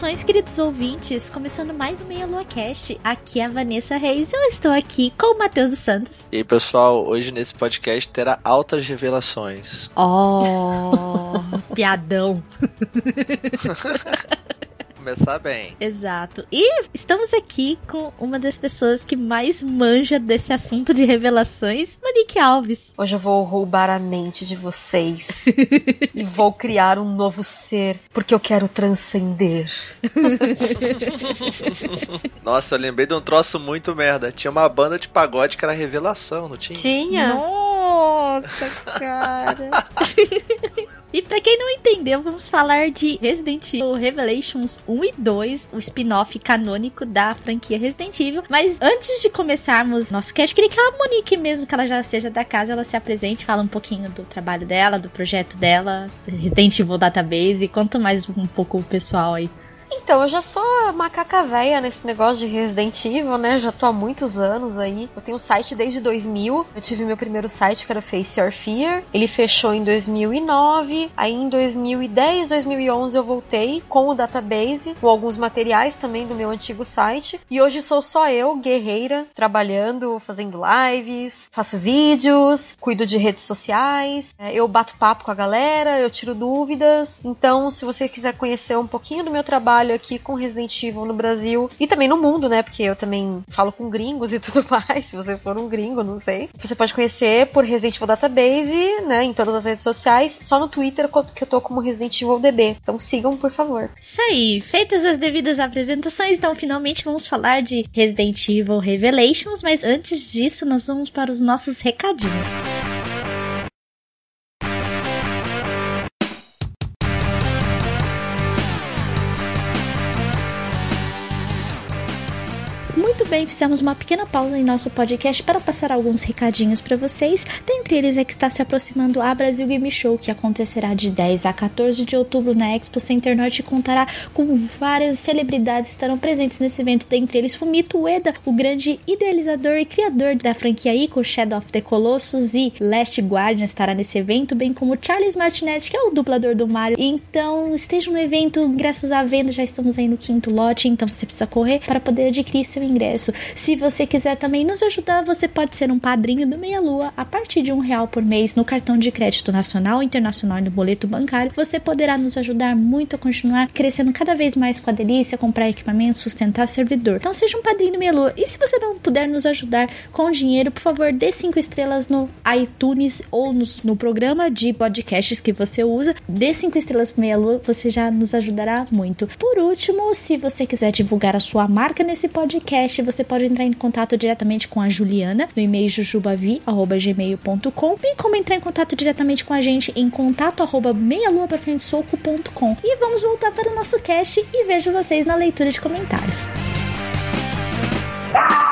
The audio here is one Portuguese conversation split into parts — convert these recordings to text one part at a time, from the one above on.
Saudações, queridos ouvintes! Começando mais um Meia Lua Cast. Aqui é a Vanessa Reis. Eu estou aqui com o Matheus dos Santos. E aí, pessoal, hoje nesse podcast terá altas revelações. Oh, piadão. Começar bem. Exato. E estamos aqui com uma das pessoas que mais manja desse assunto de revelações, Monique Alves. Hoje eu vou roubar a mente de vocês e vou criar um novo ser, porque eu quero transcender. Nossa, eu lembrei de um troço muito merda. Tinha uma banda de pagode que era revelação, não tinha? Tinha. Nossa, cara. E pra quem não entendeu, vamos falar de Resident Evil Revelations 1 e 2, o spin-off canônico da franquia Resident Evil. Mas antes de começarmos nosso cast, queria que a Monique, mesmo que ela já seja da casa, ela se apresente, fala um pouquinho do trabalho dela, do projeto dela, Resident Evil Database, e conta mais um pouco o pessoal aí. Então, eu já sou macaca véia nesse negócio de Resident Evil, né? Já tô há muitos anos aí. Eu tenho um site desde 2000. Eu tive meu primeiro site que era Face Your Fear. Ele fechou em 2009. Aí em 2010, 2011 eu voltei com o database, com alguns materiais também do meu antigo site. E hoje sou só eu, guerreira, trabalhando, fazendo lives, faço vídeos, cuido de redes sociais. é, Eu bato papo com a galera, eu tiro dúvidas. Então, se você quiser conhecer um pouquinho do meu trabalho aqui com Resident Evil no Brasil e também no mundo, né? Porque eu também falo com gringos e tudo mais. Se você for um gringo, não sei. Você pode conhecer por Resident Evil Database, né? Em todas as redes sociais. Só no Twitter que eu tô como Resident Evil DB. Então sigam, por favor. Isso aí, feitas as devidas apresentações, então finalmente vamos falar de Resident Evil Revelations, mas antes disso nós vamos para os nossos recadinhos. Muito fizemos uma pequena pausa em nosso podcast para passar alguns recadinhos para vocês. Dentre eles é que está se aproximando a Brasil Game Show, que acontecerá de 10 a 14 de outubro na Expo Center Norte e contará com várias celebridades que estarão presentes nesse evento. Dentre eles, Fumito Ueda, o grande idealizador e criador da franquia Ico, Shadow of the Colossus e Last Guardian estará nesse evento, bem como Charles Martinet, que é o dublador do Mario. Então, estejam no evento, ingressos à venda, já estamos aí no quinto lote, então você precisa correr para poder adquirir seu ingresso. Se você quiser também nos ajudar, você pode ser um padrinho do Meia Lua a partir de um real por mês no cartão de crédito nacional, internacional e no boleto bancário. Você poderá nos ajudar muito a continuar crescendo cada vez mais com a delícia, comprar equipamento, sustentar servidor. Então seja um padrinho do Meia Lua. E se você não puder nos ajudar com dinheiro, por favor, dê cinco estrelas no iTunes ou no, no programa de podcasts que você usa. Dê cinco estrelas pro Meia Lua, você já nos ajudará muito. Por último, se você quiser divulgar a sua marca nesse podcast, você pode entrar em contato diretamente com a Juliana no e-mail jujubavi@gmail.com, bem como entrar em contato diretamente com a gente em contato arroba meialuaprafrentesoco.com. E vamos voltar para o nosso cast e vejo vocês na leitura de comentários. Muito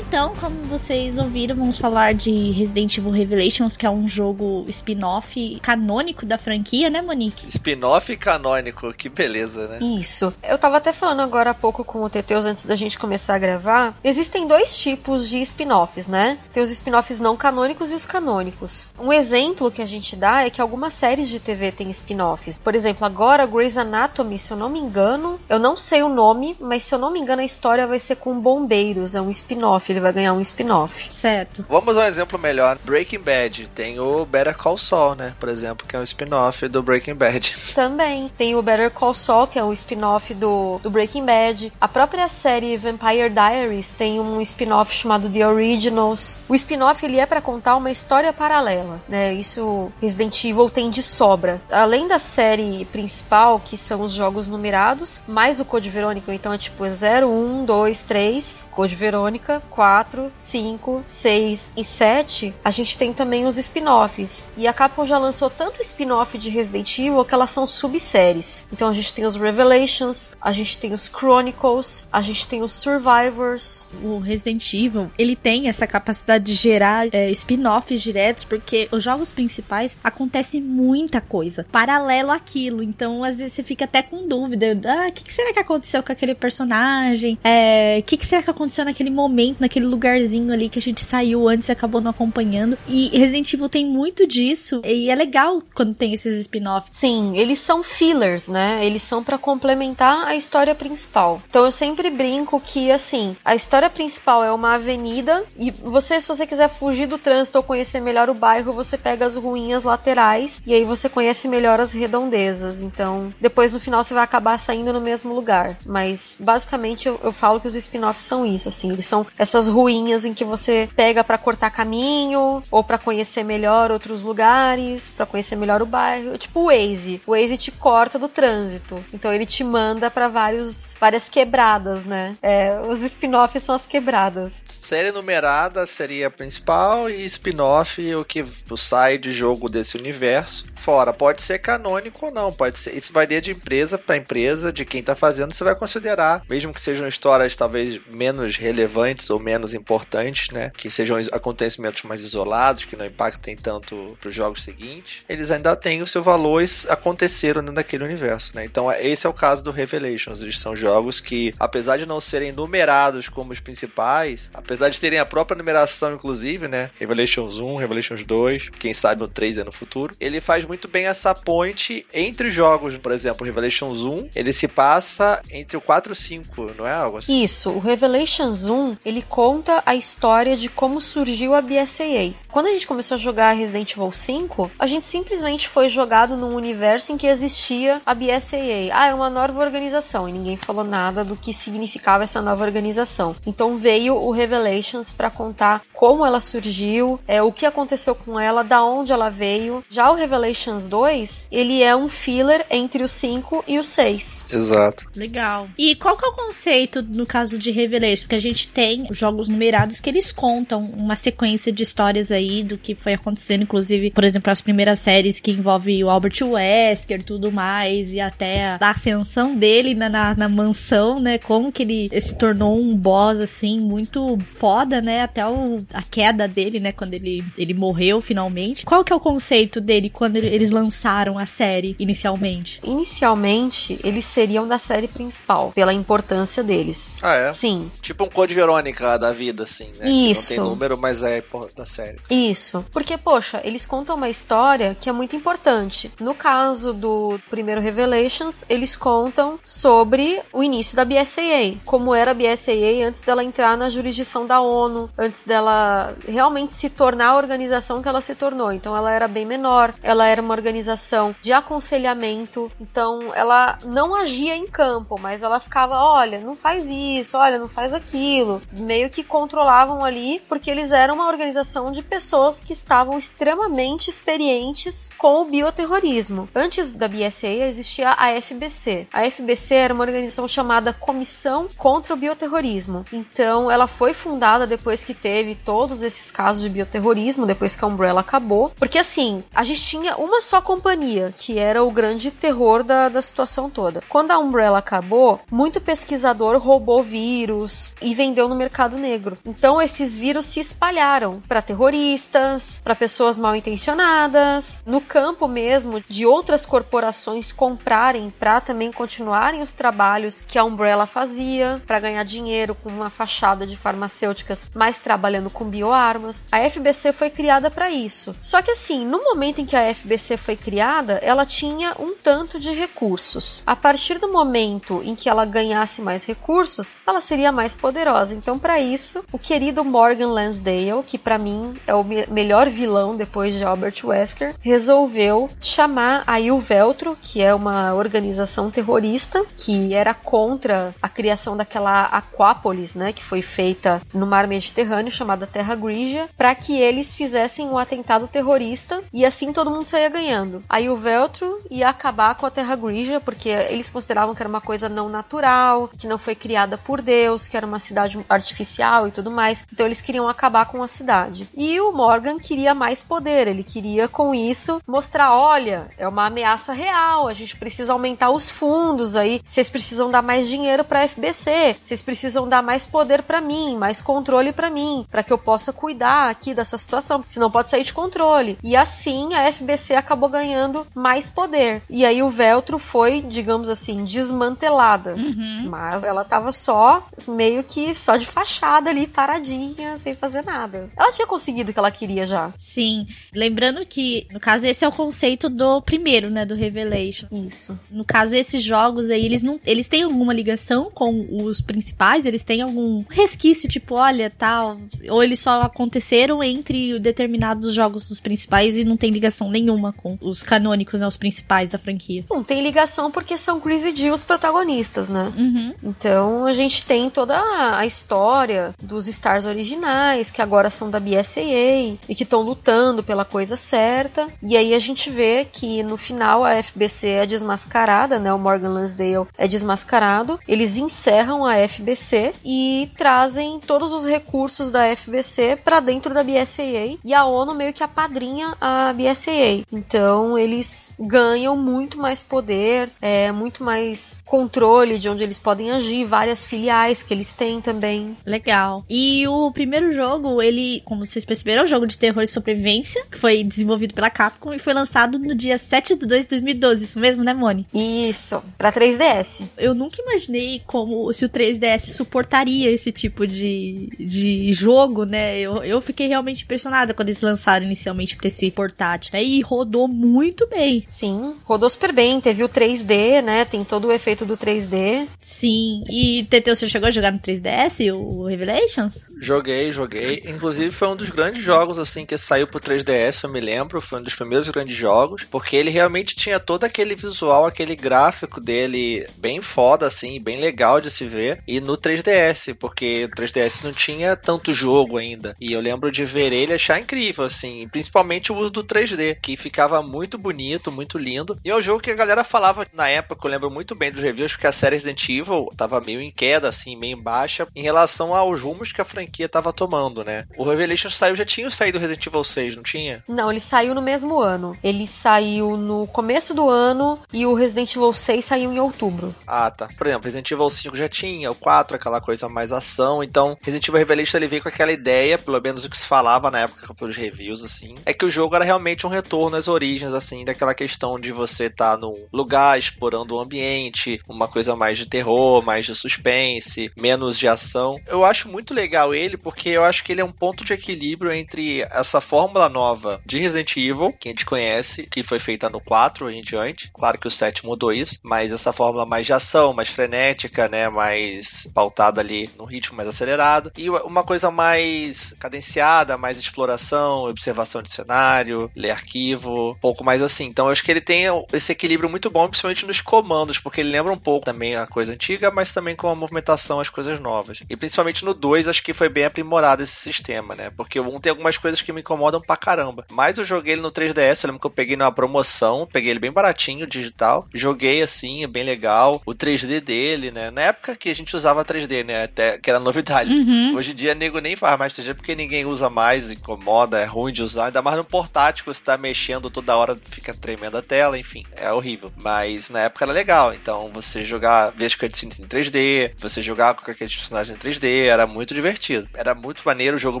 então, como vocês ouviram, vamos falar de Resident Evil Revelations, que é um jogo spin-off canônico da franquia, né, Monique? Spin-off canônico, que beleza, né? Isso. Eu tava até falando agora há pouco com o Teteus antes da gente começar a gravar. Existem dois tipos de spin-offs, né? Tem os spin-offs não canônicos e os canônicos. Um exemplo que a gente dá é que algumas séries de TV têm spin-offs. Por exemplo, agora Grey's Anatomy, se eu não me engano, eu não sei o nome, mas se eu não me engano a história vai ser com bombeiros, é um spin-off, ele vai ganhar um spin-off. Certo. Vamos a um exemplo melhor. Breaking Bad tem o Better Call Saul, né? Por exemplo, que é um spin-off do Breaking Bad. Também tem o Better Call Saul, que é um spin-off do, do Breaking Bad. A própria série Vampire Diaries tem um spin-off chamado The Originals. O spin-off ele é para contar uma história paralela, né? Isso Resident Evil tem de sobra. Além da série principal, que são os jogos numerados, mais o Code Verônica, então é tipo 0, 1, 2, 3, Code Verônica, 4, 5, 6 e 7, a gente tem também os spin-offs. E a Capcom já lançou tanto spin-off de Resident Evil que elas são subséries. Então a gente tem os Revelations, a gente tem os Chronicles, a gente tem os Survivors. O Resident Evil, ele tem essa capacidade de gerar é, spin-offs diretos, porque os jogos principais acontece muita coisa paralelo àquilo. Então, às vezes você fica até com dúvida. Ah, o que, será que aconteceu com aquele personagem? É, o que, que será que aconteceu naquele momento, naquele lugarzinho ali que a gente saiu antes e acabou não acompanhando? E Resident Evil tem muito disso. E é legal quando tem esses spin-offs. Sim, eles são fillers, né? Eles são para complementar a história principal. Então eu sempre brinco que assim, a história principal é uma avenida e você se você quiser fugir do trânsito ou conhecer melhor o bairro, você pega as ruínas laterais e aí você conhece melhor as redondezas. Então, depois no final você vai acabar saindo no mesmo lugar. Mas basicamente eu, eu falo que os spin-offs são isso, assim, eles são essas ruínas em que você pega para cortar caminho ou para conhecer melhor outros lugares, para conhecer melhor o bairro, tipo o Waze. O Waze te corta do trânsito, então ele te manda para vários várias quebradas, né? É, os spin-offs são as quebradas. Série numerada seria a principal e spin-off o que sai de jogo desse universo. Fora, pode ser canônico ou não, pode ser. Isso varia de empresa para empresa, de quem tá fazendo, você vai considerar, mesmo que sejam histórias talvez menos relevantes ou menos importantes, né? Que sejam acontecimentos mais isolados, que não impactem tanto pros jogos seguintes, eles ainda têm o seu valor e aconteceram dentro daquele universo, né? Então, esse é o caso do Revelations. Eles são jogos que, apesar de não serem numerados como os principais, apesar de terem a própria numeração, inclusive, né? Revelations 1, Revelations 2, quem sabe o 3 é no futuro, ele faz muito bem essa ponte entre jogos. Por exemplo, Revelations 1, ele se passa entre o 4 e o 5, não é algo assim? Isso, o Revelations 1, ele conta a história de como surgiu a BSAA. Quando a gente começou a jogar Resident Evil 5, a gente simplesmente foi jogado num universo em que existia a BSAA. Ah, é uma nova organização, e ninguém falou nada do que significava essa nova organização. Então veio o Revelations para contar como ela surgiu, é, o que aconteceu com ela, da onde ela veio. Já o Revelations 2, ele é um filler entre o 5 e o 6. Exato. Legal. E qual que é o conceito no caso de Revelations? Porque a gente tem jogos numerados que eles contam uma sequência de histórias aí do que foi acontecendo, inclusive, por exemplo, as primeiras séries que envolve o Albert Wesker, tudo mais, e até a ascensão dele na, na, na mansão, né? Como que ele se tornou um boss, assim, muito foda, né? Até o, a queda dele, né? Quando ele, ele morreu finalmente. Qual que é o conceito dele quando eles lançaram a série inicialmente? Inicialmente, eles seriam da série principal, pela importância deles. Ah, é? Sim. Tipo um Code Verônica da vida, assim, né? Isso. Que não tem número, mas é da série. Isso. Porque, poxa, eles contam uma história que é muito importante. No caso do primeiro Revelations, eles contam sobre o início da BSAA. Como era a BSAA antes dela entrar na jurisdição da ONU, antes dela realmente se tornar a organização que ela se tornou. Então ela era bem menor, ela era uma organização de aconselhamento, então ela não agia em campo, mas ela ficava, olha, não faz isso, olha, não faz aquilo. Meio que controlavam ali, porque eles eram uma organização de pessoas que estavam extremamente experientes com o bioterrorismo. Antes da BSA existia a FBC. A FBC era uma organização chamada Comissão contra o Bioterrorismo. Então ela foi fundada depois que teve todos esses casos de bioterrorismo, depois que a Umbrella acabou. Porque assim, a gente tinha uma só companhia, que era o grande terror da, da situação toda. Quando a Umbrella acabou, muito pesquisador roubou vírus e vendeu no mercado negro. Então esses vírus se espalharam para terroristas, para pessoas mal intencionadas, no campo mesmo de outras corporações comprarem para também continuarem os trabalhos que a Umbrella fazia para ganhar dinheiro com uma fachada de farmacêuticas, mas trabalhando com bioarmas. A FBC foi criada para isso. Só que assim, no momento em que a FBC foi criada, ela tinha um tanto de recursos. A partir do momento em que ela ganhasse mais recursos, ela seria mais poderosa. Então, para isso isso, o querido Morgan Lansdale, que para mim é o me melhor vilão depois de Albert Wesker, resolveu chamar a Il Veltro, que é uma organização terrorista que era contra a criação daquela Aquápolis, né, que foi feita no mar Mediterrâneo chamada Terra Grigia, para que eles fizessem um atentado terrorista e assim todo mundo saía ganhando. Aí o Veltro ia acabar com a Terra Grigia porque eles consideravam que era uma coisa não natural, que não foi criada por Deus, que era uma cidade artificial e tudo mais. Então eles queriam acabar com a cidade. E o Morgan queria mais poder, ele queria com isso mostrar, olha, é uma ameaça real, a gente precisa aumentar os fundos aí, vocês precisam dar mais dinheiro para FBC, vocês precisam dar mais poder para mim, mais controle para mim, para que eu possa cuidar aqui dessa situação, senão pode sair de controle. E assim a FBC acabou ganhando mais poder. E aí o Veltro foi, digamos assim, desmantelada. Uhum. Mas ela tava só, meio que só de fachada ali, paradinha, sem fazer nada. Ela tinha conseguido o que ela queria já. Sim. Lembrando que, no caso, esse é o conceito do primeiro, né? Do Revelation. Isso. No caso, esses jogos aí, eles não. Eles têm alguma ligação com os principais? Eles têm algum resquício, tipo, olha, tal. Ou eles só aconteceram entre determinados jogos dos principais e não tem ligação nenhuma com os canônicos, né? Os principais da franquia. Não tem ligação porque são Chris e Jill os protagonistas, né? Uhum. Então a gente tem toda a história dos Stars originais, que agora são da BSAA e que estão lutando pela coisa certa. E aí a gente vê que no final a FBC é desmascarada, né? O Morgan Lansdale é desmascarado. Eles encerram a FBC e trazem todos os recursos da FBC para dentro da BSAA e a ONU meio que apadrinha a BSAA. Então eles ganham muito mais poder, é, muito mais controle de onde eles podem agir, várias filiais que eles têm também. Legal. E o primeiro jogo, ele, como vocês perceberam, é um jogo de terror e sobrevivência, que foi desenvolvido pela Capcom e foi lançado no dia 7 de 2 de 2012. Isso mesmo, né, Moni? Isso, para 3DS. Eu nunca imaginei como se o 3DS suportaria esse tipo de, de jogo, né? Eu, eu fiquei realmente impressionada quando eles lançaram inicialmente pra esse portátil, né? E rodou muito bem. Sim, rodou super bem. Teve o 3D, né? Tem todo o efeito do 3D. Sim. E Teteu, você chegou a jogar no 3DS, o Revelations? Joguei, joguei. Inclusive foi um dos grandes jogos assim que saiu pro 3DS, eu me lembro, foi um dos primeiros grandes jogos, porque ele realmente tinha todo aquele visual, aquele gráfico dele bem foda assim, bem legal de se ver. E no 3DS, porque o 3DS não tinha tanto jogo ainda. E eu lembro de ver ele achar incrível assim, principalmente o uso do 3D, que ficava muito bonito, muito lindo. E é um jogo que a galera falava na época, eu lembro muito bem dos reviews, porque a série Resident Evil tava meio em queda assim, meio em baixa em relação aos rumos que a franquia tava tomando, né? O Revelation saiu, já tinha saído Resident Evil 6, não tinha? Não, ele saiu no mesmo ano. Ele saiu no começo do ano e o Resident Evil 6 saiu em outubro. Ah, tá. Por exemplo, Resident Evil 5 já tinha, o 4, aquela coisa mais ação. Então, Resident Evil Revelation ele veio com aquela ideia, pelo menos o que se falava na época pelos reviews, assim, é que o jogo era realmente um retorno às origens, assim, daquela questão de você estar tá num lugar explorando o ambiente, uma coisa mais de terror, mais de suspense, menos de ação. Eu acho muito legal ele porque eu acho que ele é um ponto de equilíbrio entre essa fórmula nova de Resident Evil, que a gente conhece, que foi feita no 4 em diante. Claro que o 7 mudou isso, mas essa fórmula mais de ação, mais frenética, né, mais pautada ali no ritmo mais acelerado e uma coisa mais cadenciada, mais exploração, observação de cenário, ler arquivo, um pouco mais assim. Então eu acho que ele tem esse equilíbrio muito bom, principalmente nos comandos, porque ele lembra um pouco também a coisa antiga, mas também com a movimentação as coisas novas. E principalmente no 2 acho que foi bem aprimorado esse sistema, né? Porque o 1 tem algumas coisas que me incomodam pra caramba. Mas eu joguei ele no 3DS, eu lembro que eu peguei numa promoção, peguei ele bem baratinho, digital. Joguei assim, é bem legal. O 3D dele, né? Na época que a gente usava 3D, né? Até que era novidade. Uhum. Hoje em dia, nego nem faz mais 3D porque ninguém usa mais, incomoda, é ruim de usar. Ainda mais no portátil, você tá mexendo toda hora, fica tremendo a tela, enfim, é horrível. Mas na época era legal. Então você jogar, ver as cutscenes em 3D, você jogar com aqueles personagens em 3D, era muito divertido. Era muito maneiro, o jogo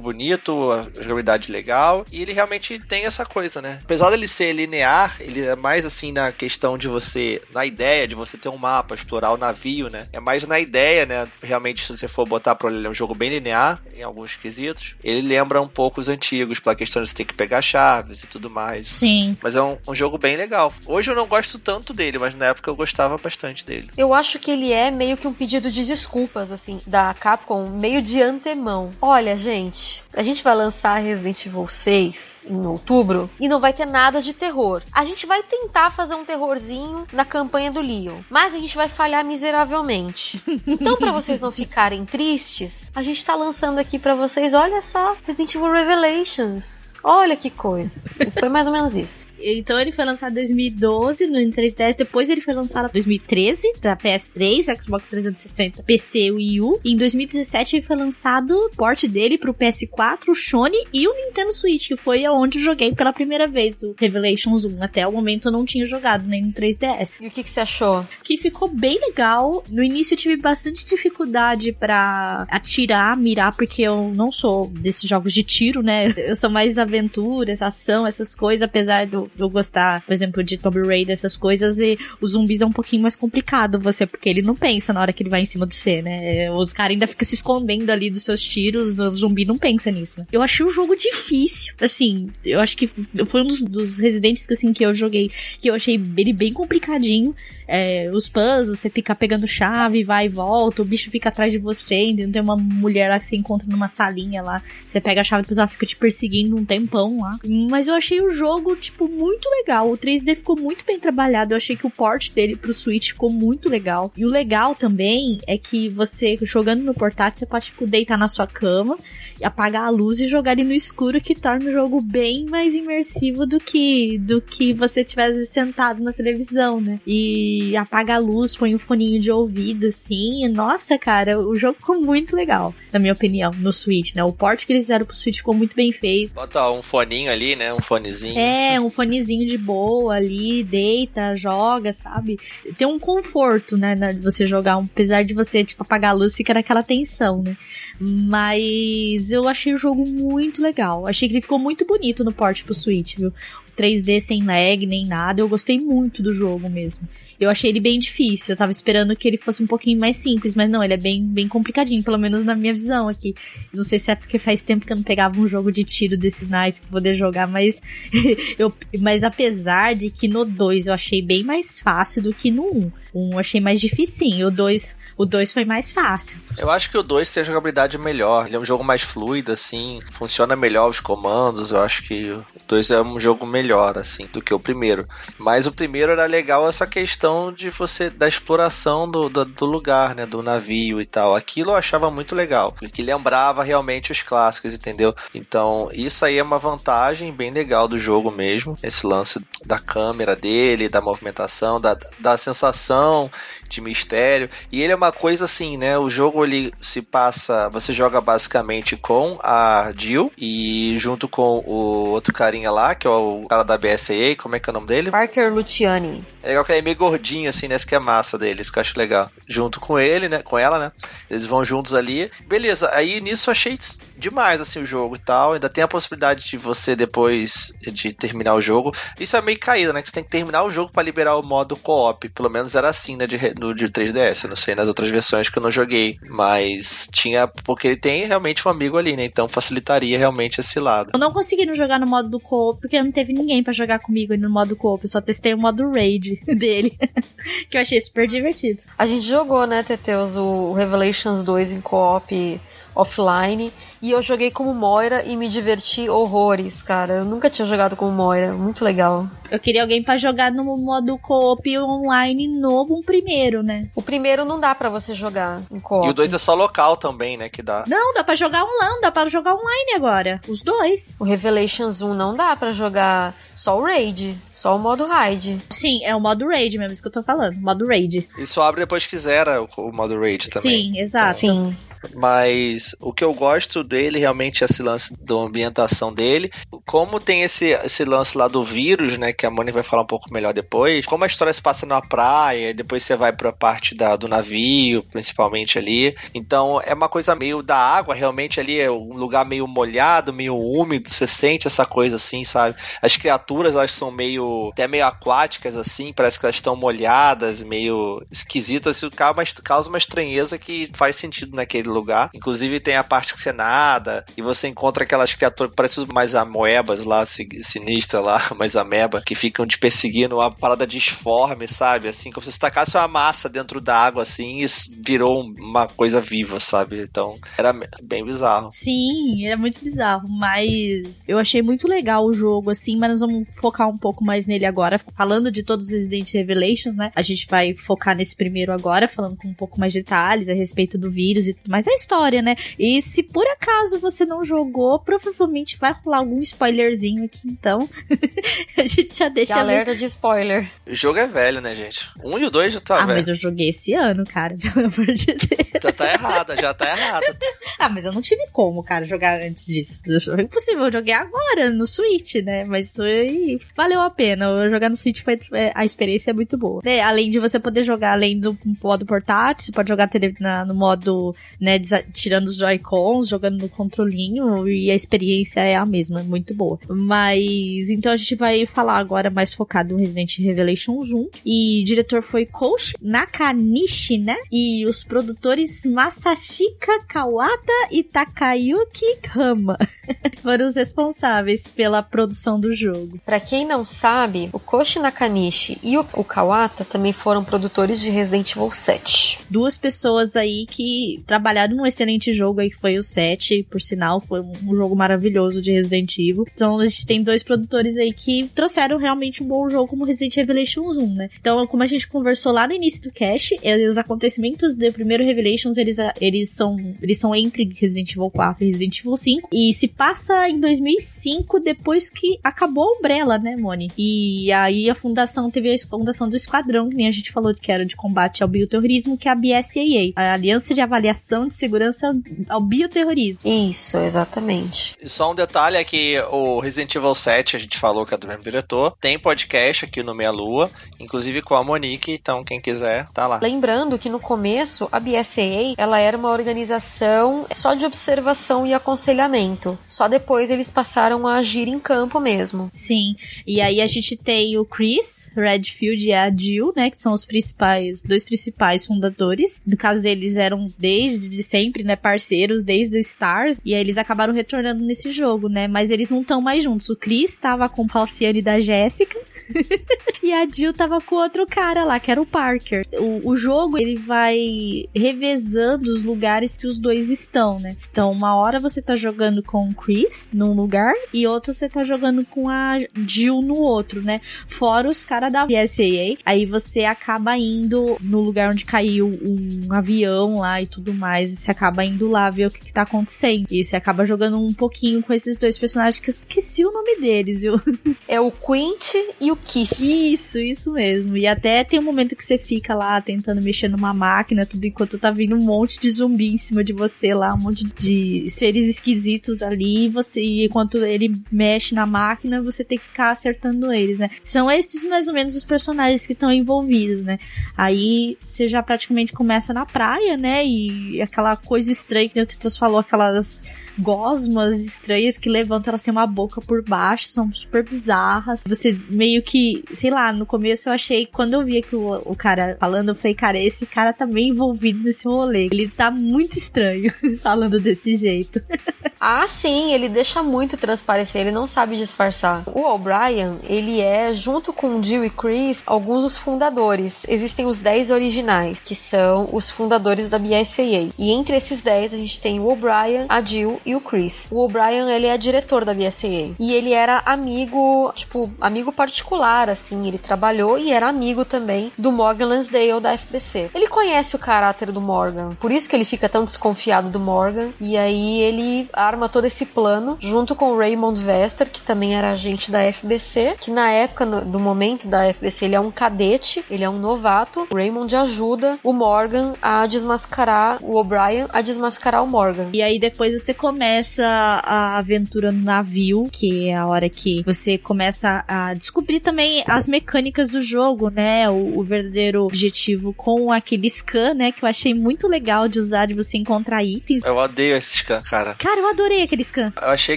bonito, a jogabilidade legal. E ele realmente tem essa coisa, né? Apesar dele ser linear, ele é mais assim na questão de você, na ideia de você ter um mapa, explorar o navio, né? É mais na ideia, né? Realmente, se você for botar pra ele, é um jogo bem linear em alguns quesitos. Ele lembra um pouco os antigos, pela questão de você ter que pegar chaves e tudo mais. Sim. Mas é um, um jogo bem legal. Hoje eu não gosto tanto dele, mas na época eu gostava bastante dele. Eu acho que ele é meio que um pedido de desculpas, assim, da Capcom meio de antemão. Olha, gente, a gente vai lançar Resident Evil 6 em outubro e não vai ter nada de terror. A gente vai tentar fazer um terrorzinho na campanha do Leon, mas a gente vai falhar miseravelmente. Então, para vocês não ficarem tristes, a gente tá lançando aqui para vocês, olha só, Resident Evil Revelations. Olha que coisa. Foi mais ou menos isso. Então ele foi lançado em 2012 no 3DS, depois ele foi lançado em 2013 para PS3, Xbox 360, PC e Wii U. E em 2017 ele foi lançado o port dele pro PS4, o Sony e o Nintendo Switch, que foi onde eu joguei pela primeira vez o Revelations 1. Até o momento eu não tinha jogado nem no 3DS. E o que, que você achou? Que ficou bem legal. No início eu tive bastante dificuldade para atirar, mirar, porque eu não sou desses jogos de tiro, né? Eu sou mais aventuras, ação, essas coisas, apesar do eu gostar, por exemplo, de Tomb Raider, essas coisas, e os zumbis é um pouquinho mais complicado você, porque ele não pensa na hora que ele vai em cima de você, né? Os caras ainda ficam se escondendo ali dos seus tiros, o zumbi não pensa nisso, né? Eu achei o jogo difícil, assim, eu acho que foi um dos, dos Residentes assim, que eu joguei, que eu achei ele bem complicadinho, é, os puzzles, você fica pegando chave, vai e volta, o bicho fica atrás de você, entendeu? Tem uma mulher lá que você encontra numa salinha lá, você pega a chave depois ela fica te perseguindo um tempão lá. Mas eu achei o jogo, tipo, muito legal. O 3D ficou muito bem trabalhado. Eu achei que o port dele pro Switch ficou muito legal. E o legal também é que você, jogando no portátil, você pode, tipo, deitar na sua cama apagar a luz e jogar ele no escuro, que torna o jogo bem mais imersivo do que do que você tivesse sentado na televisão, né? E apaga a luz, põe um foninho de ouvido, assim. Nossa, cara, o jogo ficou muito legal, na minha opinião, no Switch, né? O port que eles fizeram pro Switch ficou muito bem feito. Bota um foninho ali, né? Um fonezinho. É, um fonezinho de boa ali, deita, joga, sabe? Tem um conforto, né? Na, você jogar, apesar de você, tipo, apagar a luz, fica naquela tensão, né? Mas eu achei o jogo muito legal. Achei que ele ficou muito bonito no port pro Switch, viu? 3D sem lag nem nada. Eu gostei muito do jogo mesmo. Eu achei ele bem difícil. Eu tava esperando que ele fosse um pouquinho mais simples, mas não, ele é bem, bem complicadinho, pelo menos na minha visão aqui. Não sei se é porque faz tempo que eu não pegava um jogo de tiro desse naipe pra poder jogar, mas eu, mas apesar de que no 2 eu achei bem mais fácil do que no 1. Um. Um eu achei mais difícil. O 2 o dois foi mais fácil. Eu acho que o 2 tem a jogabilidade melhor. Ele é um jogo mais fluido, assim. Funciona melhor os comandos. Eu acho que o 2 é um jogo melhor, assim, do que o primeiro. Mas o primeiro era legal essa questão de você, da exploração do, do, do lugar, né? Do navio e tal. Aquilo eu achava muito legal. Que lembrava realmente os clássicos, entendeu? Então, isso aí é uma vantagem bem legal do jogo mesmo. Esse lance da câmera dele, da movimentação, da, da sensação ação de mistério. E ele é uma coisa assim, né? O jogo ele se passa. Você joga basicamente com a Jill e junto com o outro carinha lá, que é o cara da BSAA, como é que é o nome dele? Parker Luciani. É legal que ele é meio gordinho, assim, né? Isso que é massa deles, que eu acho legal. Junto com ele, né? Com ela, né? Eles vão juntos ali. Beleza, aí nisso eu achei demais, assim, o jogo e tal. Ainda tem a possibilidade de você, depois de terminar o jogo. Isso é meio caído, né? Que você tem que terminar o jogo para liberar o modo co-op. Pelo menos era assim, né? De, no, de 3DS. Eu não sei nas outras versões que eu não joguei. Mas tinha. Porque ele tem realmente um amigo ali, né? Então facilitaria realmente esse lado. Eu não consegui não jogar no modo do co-op porque não teve ninguém para jogar comigo no modo co-op. Eu só testei o modo raid dele. que eu achei super divertido. A gente jogou, né, Teteus, o Revelations 2 em co-op offline. E eu joguei como Moira e me diverti horrores, cara. Eu nunca tinha jogado como Moira. Muito legal. Eu queria alguém para jogar no modo co-op online novo, um primeiro, né? O primeiro não dá para você jogar em co-op. E o dois é só local também, né? Que dá. Não, dá para jogar online, dá para jogar online agora. Os dois. O Revelations 1 não dá para jogar só o Raid. Só o modo raid. Sim, é o modo raid mesmo, isso que eu tô falando. Modo raid. E só abre depois que zera o, o modo raid também. Sim, exato. Então, Sim. Mas o que eu gosto dele realmente é esse lance da ambientação dele. Como tem esse, esse lance lá do vírus, né? Que a Mônica vai falar um pouco melhor depois. Como a história se passa na praia, depois você vai pra parte da, do navio, principalmente ali. Então é uma coisa meio da água, realmente ali é um lugar meio molhado, meio úmido. Você sente essa coisa assim, sabe? As criaturas elas são meio. até meio aquáticas assim, parece que elas estão molhadas, meio esquisitas. Isso causa uma estranheza que faz sentido naquele lugar. Inclusive tem a parte que você nada e você encontra aquelas criaturas que parecem mais amoebas lá, sinistra lá, mais ameba, que ficam te perseguindo, uma parada disforme, sabe? Assim, como se você tacasse uma massa dentro da água, assim, e virou uma coisa viva, sabe? Então, era bem bizarro. Sim, é muito bizarro, mas eu achei muito legal o jogo, assim, mas nós vamos focar um pouco mais nele agora. Falando de todos os Resident Revelations, né? A gente vai focar nesse primeiro agora, falando com um pouco mais de detalhes a respeito do vírus e tudo mais. É a história, né? E se por acaso você não jogou, provavelmente vai rolar algum spoilerzinho aqui, então. a gente já deixa. Alerta de spoiler. O jogo é velho, né, gente? Um e o dois já tá ah, velho. mas eu joguei esse ano, cara, pelo amor de Deus. Já tá errada, já tá errada. ah, mas eu não tive como, cara, jogar antes disso. Foi impossível, eu joguei agora, no Switch, né? Mas foi. Valeu a pena. Jogar no Switch foi. É, a experiência é muito boa. Né? Além de você poder jogar além do modo portátil, você pode jogar na, no modo, né, tirando os Joy-Cons, jogando no controlinho, e a experiência é a mesma, é muito boa. Mas, então a gente vai falar agora mais focado no Resident Revelations 1. E diretor foi Koshi Nakanishi, né? E os produtores Masashika Kawata e Takayuki Hama foram os responsáveis pela produção do jogo. Para quem não sabe, o Koshi Nakanishi e o, o Kawata também foram produtores de Resident Evil 7. Duas pessoas aí que trabalharam num excelente jogo aí que foi o 7, por sinal, foi um jogo maravilhoso de Resident Evil. Então a gente tem dois produtores aí que trouxeram realmente um bom jogo como Resident Revelations 1, né? Então, como a gente conversou lá no início do cast, os acontecimentos do primeiro Revelations, eles, eles são eles são entre Resident Evil 4 e Resident Evil 5 e se passa em 2005 depois que acabou a Umbrella, né, Moni? E aí a fundação teve a fundação do esquadrão, que nem a gente falou que era de combate ao bioterrorismo, que é a BSAA, a Aliança de Avaliação de Segurança ao Bioterrorismo. Isso, exatamente. E só um detalhe é que o Resident Evil 7, a gente falou que é do mesmo diretor, tem podcast aqui no Meia Lua, inclusive com a Monique, então quem quiser, tá lá. Lembrando que no começo a BSAA, ela era uma organização só de observação e aconselhamento. Só depois eles passaram a agir em campo mesmo. Sim. E aí a gente tem o Chris Redfield e a Jill, né, que são os principais, dois principais fundadores. No caso deles eram desde sempre, né, parceiros desde o Stars, e aí eles acabaram retornando nesse jogo, né? Mas eles não estão mais juntos. O Chris estava com o Falciane da Jéssica e a Jill tava com outro cara lá, que era o Parker. O, o jogo, ele vai revezando os lugares que os dois estão, né? Então, uma hora você tá jogando com o Chris num lugar e outro você tá jogando com a Jill no outro, né? Fora os caras da SAA, aí você acaba indo no lugar onde caiu um avião lá e tudo mais, e você acaba indo lá ver o que, que tá acontecendo. E você acaba jogando um pouquinho com esses dois personagens que eu esqueci o nome deles, viu? É o Quint e o Keith. Isso, isso mesmo. E até tem um momento que você fica lá tentando mexer numa máquina, tudo enquanto tá vindo um monte de zumbi em cima de você lá, um monte de seres esquisitos ali, e você, e enquanto ele mexe na máquina, você tem que ficar acertando eles, né? São esses mais ou menos os personagens que estão envolvidos, né? Aí você já praticamente começa na praia, né? E aquela coisa estranha que o Titus falou, aquelas gosmas estranhas que levantam, elas têm uma boca por baixo, são super bizarras. Você meio que, sei lá, no começo eu achei, quando eu vi que o, o cara falando, eu falei, cara, esse cara tá meio envolvido nesse rolê. Ele tá muito estranho falando desse jeito. ah, sim, ele deixa muito transparecer, ele não sabe disfarçar. O O'Brien, ele é, junto com Jill e Chris, alguns dos fundadores. Existem os 10 originais, que são os fundadores da BSAA. E entre esses 10 a gente tem o O'Brien, a Jill e o Chris. O O'Brien, ele é diretor da BSAA. E ele era amigo, tipo, amigo particular, assim. Ele trabalhou e era amigo também do Morgan Lansdale da FBC. Ele conhece o caráter do Morgan, por isso que ele fica tão desconfiado do Morgan. E aí ele arma todo esse plano junto com o Raymond Vester, que também era agente da FBC, que na época no, do momento da FBC ele é um cadete, ele é um novato. O Raymond ajuda o Morgan a desmascarar o O'Brien, a desmascarar o Morgan. E aí depois você começa começa a aventura no navio, que é a hora que você começa a descobrir também as mecânicas do jogo, né? O, o verdadeiro objetivo com aquele scan, né? Que eu achei muito legal de usar, de você encontrar itens. Eu odeio esse scan, cara. Cara, eu adorei aquele scan. Eu achei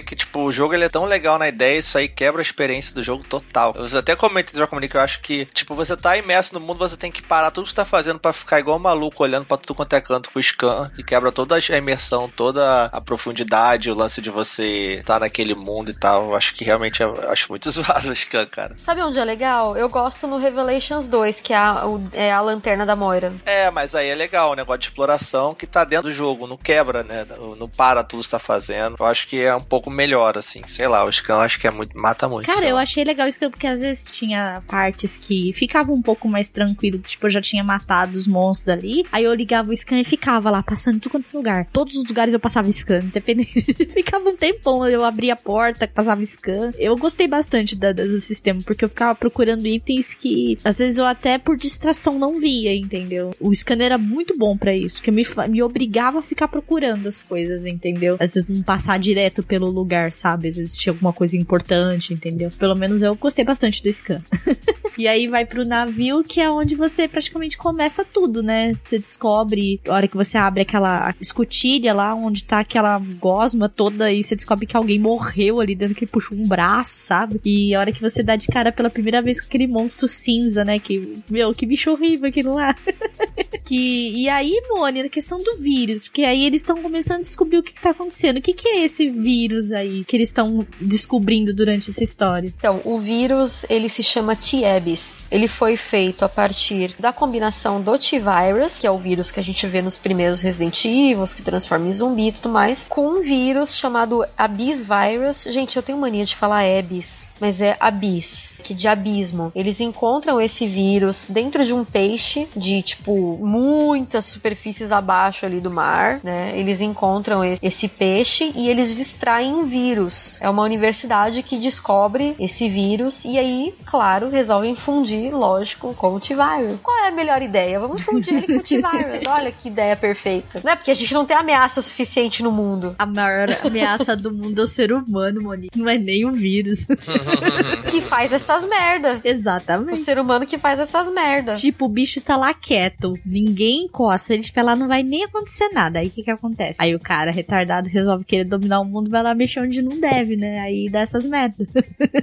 que, tipo, o jogo ele é tão legal na ideia, isso aí quebra a experiência do jogo total. Eu até comentei já comuniquei que eu acho que, tipo, você tá imerso no mundo, você tem que parar tudo que você tá fazendo para ficar igual um maluco olhando para tudo quanto é canto com o scan Scan e quebra toda a imersão, toda a profundidade, o lance de você estar tá naquele mundo e tal. Eu acho que realmente é, acho muito zoado o Scan, cara. Sabe onde é legal? Eu gosto no Revelations 2, que é a, o, é a lanterna da Moira. É, mas aí é legal o negócio de exploração que tá dentro do jogo, não quebra, né? Não para tudo que tá fazendo. Eu acho que é um pouco melhor, assim. Sei lá, o Scan acho que é muito. mata muito. Cara, eu achei legal o Scan porque às vezes tinha partes que ficava um pouco mais tranquilo. Tipo, eu já tinha matado os monstros ali. Aí eu ligava o Scan e ficava lá, passando tudo quanto lugar. Todos os lugares eu passava Scan, independente. ficava um tempão, eu abria a porta, passava Scan. Eu gostei bastante da, do sistema, porque eu ficava procurando itens que às vezes eu até por distração não via, entendeu? O Scan era muito bom para isso, que me, me obrigava a ficar procurando as coisas, entendeu? Às vezes não passar direto pelo lugar, sabe? Às vezes tinha alguma coisa importante, entendeu? Pelo menos eu gostei bastante do Scan. e aí vai pro navio, que é onde você praticamente começa tudo, né? Você descobre, a hora que você abre aquela escotilha lá, onde tá aquela gosma toda, e você descobre que alguém morreu ali dentro que puxou um braço, sabe? E a hora que você dá de cara pela primeira vez com aquele monstro cinza, né? Que, meu, que bicho horrível aquilo lá. que, e aí, Moni, a questão do vírus, porque aí eles estão começando a descobrir o que, que tá acontecendo. O que, que é esse vírus aí que eles estão descobrindo durante essa história? Então, o vírus, ele se chama T-Ebis. Ele foi feito a partir da combinação do T-Virus, que é o vírus que a gente vê nos primeiros Resident Evil, que transforma em zumbi e tudo mais, com um vírus chamado Abyss Virus. Gente, eu tenho mania de falar Ebis, mas é Abyss, que de abismo. Eles encontram esse vírus dentro de um peixe de tipo muitas superfícies abaixo ali do mar, né? Eles encontram esse peixe e eles extraem um vírus. É uma universidade que descobre esse vírus e aí, claro, resolvem fundir, lógico, com o T-Virus. Qual é a melhor ideia? Vamos fundir ele com o T-Virus. Olha que ideia perfeita. Não é porque a gente não tem ameaça suficiente no mundo. A maior ameaça do mundo é o ser humano, Monique. Não é nem o vírus. que faz essas merda. Exatamente. O ser humano que faz essas merda. Tipo, o bicho tá lá quieto. Ninguém encosta. Ele estiver lá, não vai nem acontecer nada. Aí o que que acontece? Aí o cara retardado resolve querer dominar o mundo, vai lá mexer onde não deve, né? Aí dá essas merdas.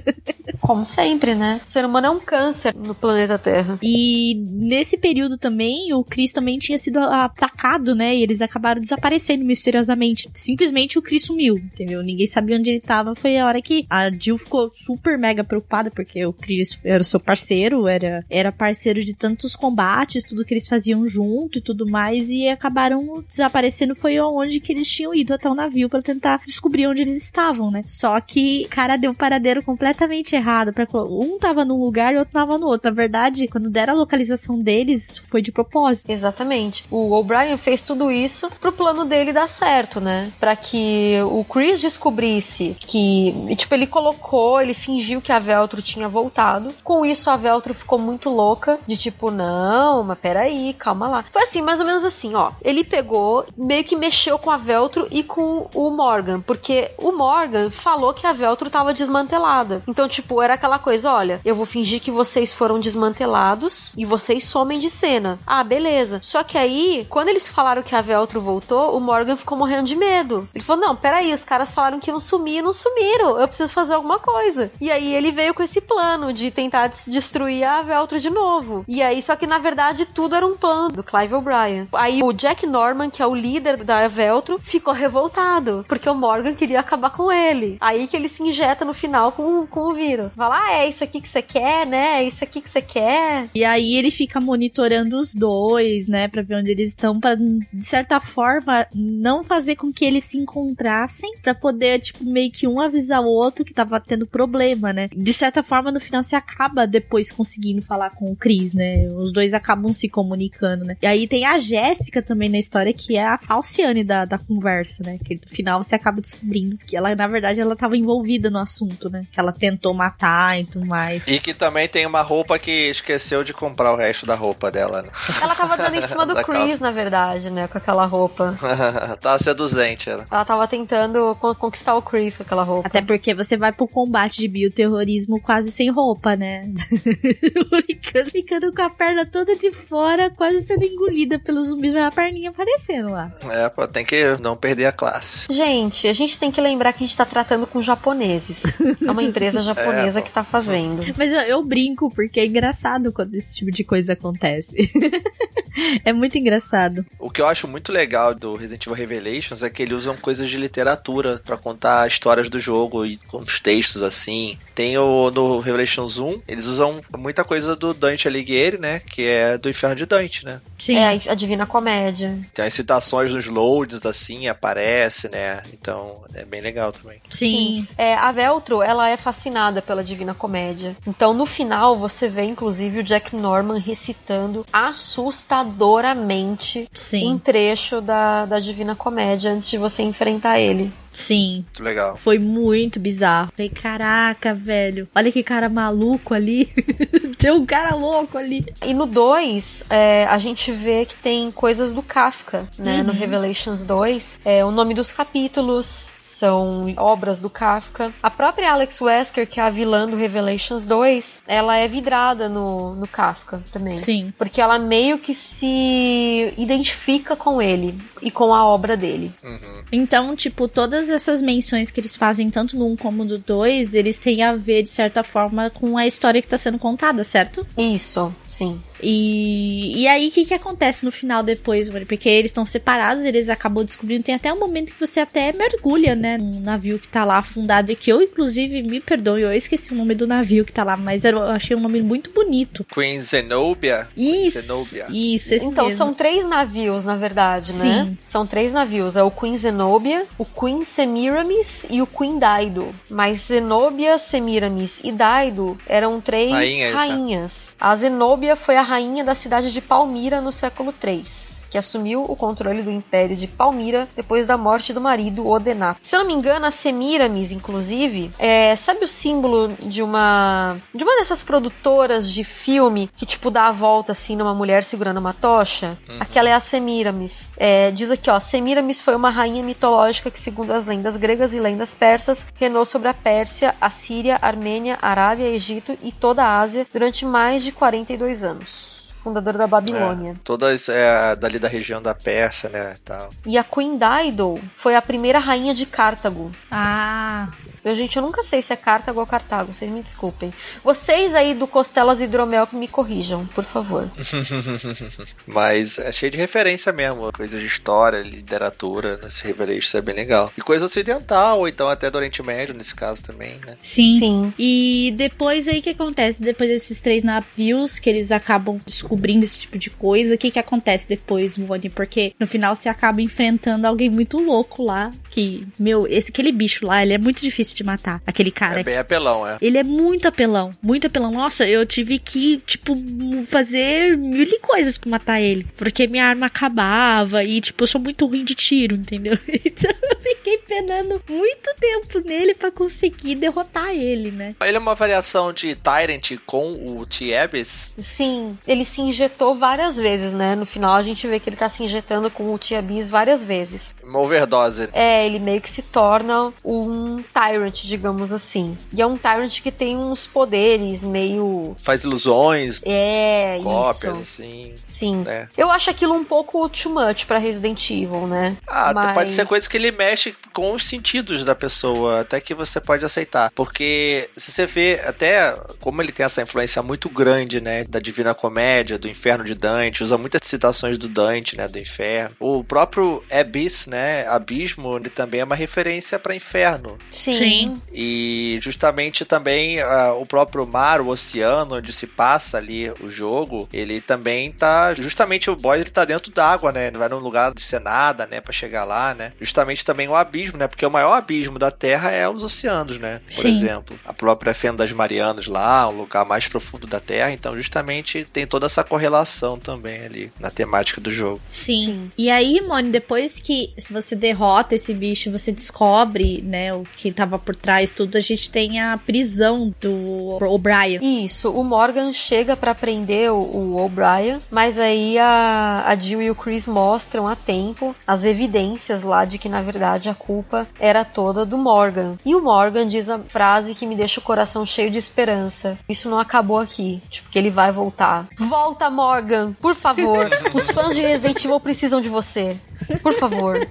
Como sempre, né? O ser humano é um câncer no planeta Terra. E nesse período também, o Chris também tinha sido atacado, né? E eles acabaram desaparecendo misteriosamente. Simplesmente o Chris sumiu, entendeu? Ninguém sabia onde ele tava. Foi a hora que a Jill ficou super mega preocupada, porque o Chris era o seu parceiro, era, era parceiro de tantos combates, tudo que eles faziam junto e tudo mais, e acabaram desaparecendo. Foi onde que eles tinham ido até o navio para tentar descobrir onde eles estavam, né? Só que, cara, deu um paradeiro completamente errado. Pra, um tava num lugar e outro tava no outro. Na verdade, quando deram a localização deles, foi de propósito. Exatamente. O O'Brien fez tudo isso pro plano dele dar certo, né? Que o Chris descobrisse que, tipo, ele colocou, ele fingiu que a Veltro tinha voltado. Com isso, a Veltro ficou muito louca, de tipo, não, mas peraí, calma lá. Foi assim, mais ou menos assim, ó. Ele pegou, meio que mexeu com a Veltro e com o Morgan, porque o Morgan falou que a Veltro tava desmantelada. Então, tipo, era aquela coisa, olha, eu vou fingir que vocês foram desmantelados e vocês somem de cena. Ah, beleza. Só que aí, quando eles falaram que a Veltro voltou, o Morgan ficou morrendo de medo. Ele falou: Não, peraí, os caras falaram que iam sumir e não sumiram. Eu preciso fazer alguma coisa. E aí ele veio com esse plano de tentar destruir a Veltro de novo. E aí, só que na verdade tudo era um plano do Clive O'Brien. Aí o Jack Norman, que é o líder da Veltro, ficou revoltado. Porque o Morgan queria acabar com ele. Aí que ele se injeta no final com, com o vírus. Fala, ah, é isso aqui que você quer, né? É isso aqui que você quer. E aí ele fica monitorando os dois, né? Pra ver onde eles estão, pra, de certa forma, não fazer com que eles se encontrassem, pra poder, tipo, meio que um avisar o outro que tava tendo problema, né? De certa forma, no final, você acaba depois conseguindo falar com o Chris, né? Os dois acabam se comunicando, né? E aí tem a Jéssica também na história, que é a falciane da, da conversa, né? Que no final você acaba descobrindo que ela, na verdade, ela tava envolvida no assunto, né? Que ela tentou matar e tudo mais. E que também tem uma roupa que esqueceu de comprar o resto da roupa dela, né? Ela tava dando em cima do Chris, calça. na verdade, né? Com aquela roupa. tava seduzente, ela. Ela tava tentando conquistar o Chris com aquela roupa. Até porque você vai pro combate de bioterrorismo quase sem roupa, né? ficando, ficando com a perna toda de fora, quase sendo engolida pelos zumbis, mas a perninha aparecendo lá. É, pô, tem que não perder a classe. Gente, a gente tem que lembrar que a gente tá tratando com japoneses. É uma empresa japonesa É, que tá fazendo. Mas eu, eu brinco porque é engraçado quando esse tipo de coisa acontece. é muito engraçado. O que eu acho muito legal do Resident Evil Revelations é que eles coisas de literatura pra contar histórias do jogo e com os textos assim. Tem o no Revelations 1, eles usam muita coisa do Dante Alighieri, né, que é do Inferno de Dante, né? Sim. É a Divina Comédia. Tem as citações nos loads assim, aparece, né? Então, é bem legal também. sim. É, a Veltro, ela é fascinada pela Divina Comédia. Então, no final, você vê, inclusive, o Jack Norman recitando assustadoramente um Sim. trecho da, da Divina Comédia antes de você enfrentar ele. Sim. Muito legal. Foi muito bizarro. Falei, caraca, velho. Olha que cara maluco ali. tem um cara louco ali. E no 2, a gente vê que tem coisas do Kafka, né? No Uhum. Revelations 2. É, o nome dos capítulos são obras do Kafka. A própria Alex Wesker, que é a vilã do Revelations 2, ela é vidrada no, no Kafka também. Sim. Porque ela meio que se identifica com ele e com a obra dele. Uhum. Então, tipo, todas essas menções que eles fazem, tanto no 1 como no 2, eles têm a ver, de certa forma, com a história que tá sendo contada, certo? Isso, sim. E, e aí, o que que acontece no final depois, mano? Porque eles estão separados, eles acabam descobrindo. Tem até um momento que você até mergulha, né? Num navio que tá lá afundado. E que eu, inclusive, me perdoe, eu esqueci o nome do navio que tá lá, mas eu achei um nome muito bonito. Queen Zenobia. Isso! Zenobia. Isso, esse Então, mesmo. são três navios, na verdade, né? Sim. São três navios. É o Queen Zenobia, o Queen Semiramis e o Queen Daido. Mas Zenobia, Semiramis e Daido eram três Rainhas, né? rainhas. A Zenobia foi a rainha da cidade de Palmira no século III. Que assumiu o controle do império de Palmira depois da morte do marido Odenato. Se eu não me engano, a Semiramis, inclusive, é, sabe o símbolo de uma de uma dessas produtoras de filme que tipo dá a volta assim numa mulher segurando uma tocha? Aquela é a Semiramis. É, diz aqui, ó, Semiramis foi uma rainha mitológica que, segundo as lendas gregas e lendas persas, reinou sobre a Pérsia, a Síria, Armênia, Arábia, Egito e toda a Ásia durante mais de 42 anos. Fundadora da Babilônia. É, todas é, dali da região da Pérsia, né? Tal. E a Queen Dido foi a primeira rainha de Cartago. Ah, Eu, gente, eu nunca sei se é Cartago ou Cartago, vocês me desculpem. Vocês aí do Costelas Hidromel que me corrijam, por favor. Mas é cheio de referência mesmo. Coisas de história, literatura, nesse Revelations, isso é bem legal. E coisa ocidental, ou então até do Oriente Médio, nesse caso também, né? sim. Sim. E depois aí o que acontece? Depois desses três navios que eles acabam descobrindo esse tipo de coisa, o que que acontece depois, Moni? Porque no final você acaba enfrentando alguém muito louco lá, que, meu, esse, aquele bicho lá, ele é muito difícil de matar, aquele cara. É bem apelão, é. Ele é muito apelão, muito apelão. Nossa, eu tive que, tipo, fazer mil e coisas pra matar ele. Porque minha arma acabava e, tipo, eu sou muito ruim de tiro, entendeu? Então eu fiquei penando muito tempo nele pra conseguir derrotar ele, né? Ele é uma variação de Tyrant com o T-Abyss. Sim, ele se injetou várias vezes, né? No final a gente vê que ele tá se injetando com o Tia Bis várias vezes. Uma overdose. É, ele meio que se torna um Tyrant, digamos assim. E é um Tyrant que tem uns poderes meio. Faz ilusões, É, cópias, isso. assim. Sim. É. Eu acho aquilo um pouco too much pra Resident Evil, né? Ah, Mas- pode ser coisa que ele mexe com os sentidos da pessoa, até que você pode aceitar. Porque se você vê, até como ele tem essa influência muito grande, né, da Divina Comédia, do Inferno de Dante, usa muitas citações do Dante, né, do Inferno. O próprio Abyss, né, Abismo, ele também é uma referência para Inferno. Sim. Sim. E justamente também ah, o próprio mar, o oceano, onde se passa ali o jogo, ele também tá. Justamente o boss ele tá dentro d'água, né? Não vai num lugar de ser nada, né? Pra chegar lá, né? Justamente também o abismo, né? Porque o maior abismo da Terra é os oceanos, né? Por Sim. exemplo. A própria Fenda das Marianas lá, o lugar mais profundo da Terra. Então, justamente tem toda essa correlação também ali na temática do jogo. Sim. Sim. E aí, Moni, depois que se você derrota esse bicho, você descobre, né, o que tava por trás, tudo, a gente tem a prisão do O'Brien. Isso, o Morgan chega pra prender o, o O'Brien, mas aí a, a Jill e o Chris mostram a tempo as evidências lá de que na verdade a culpa era toda do Morgan. E o Morgan diz a frase que me deixa o coração cheio de esperança. Isso não acabou aqui, tipo que ele vai voltar. Volta, Morgan, por favor. Os fãs de Resident Evil precisam de você. Por favor.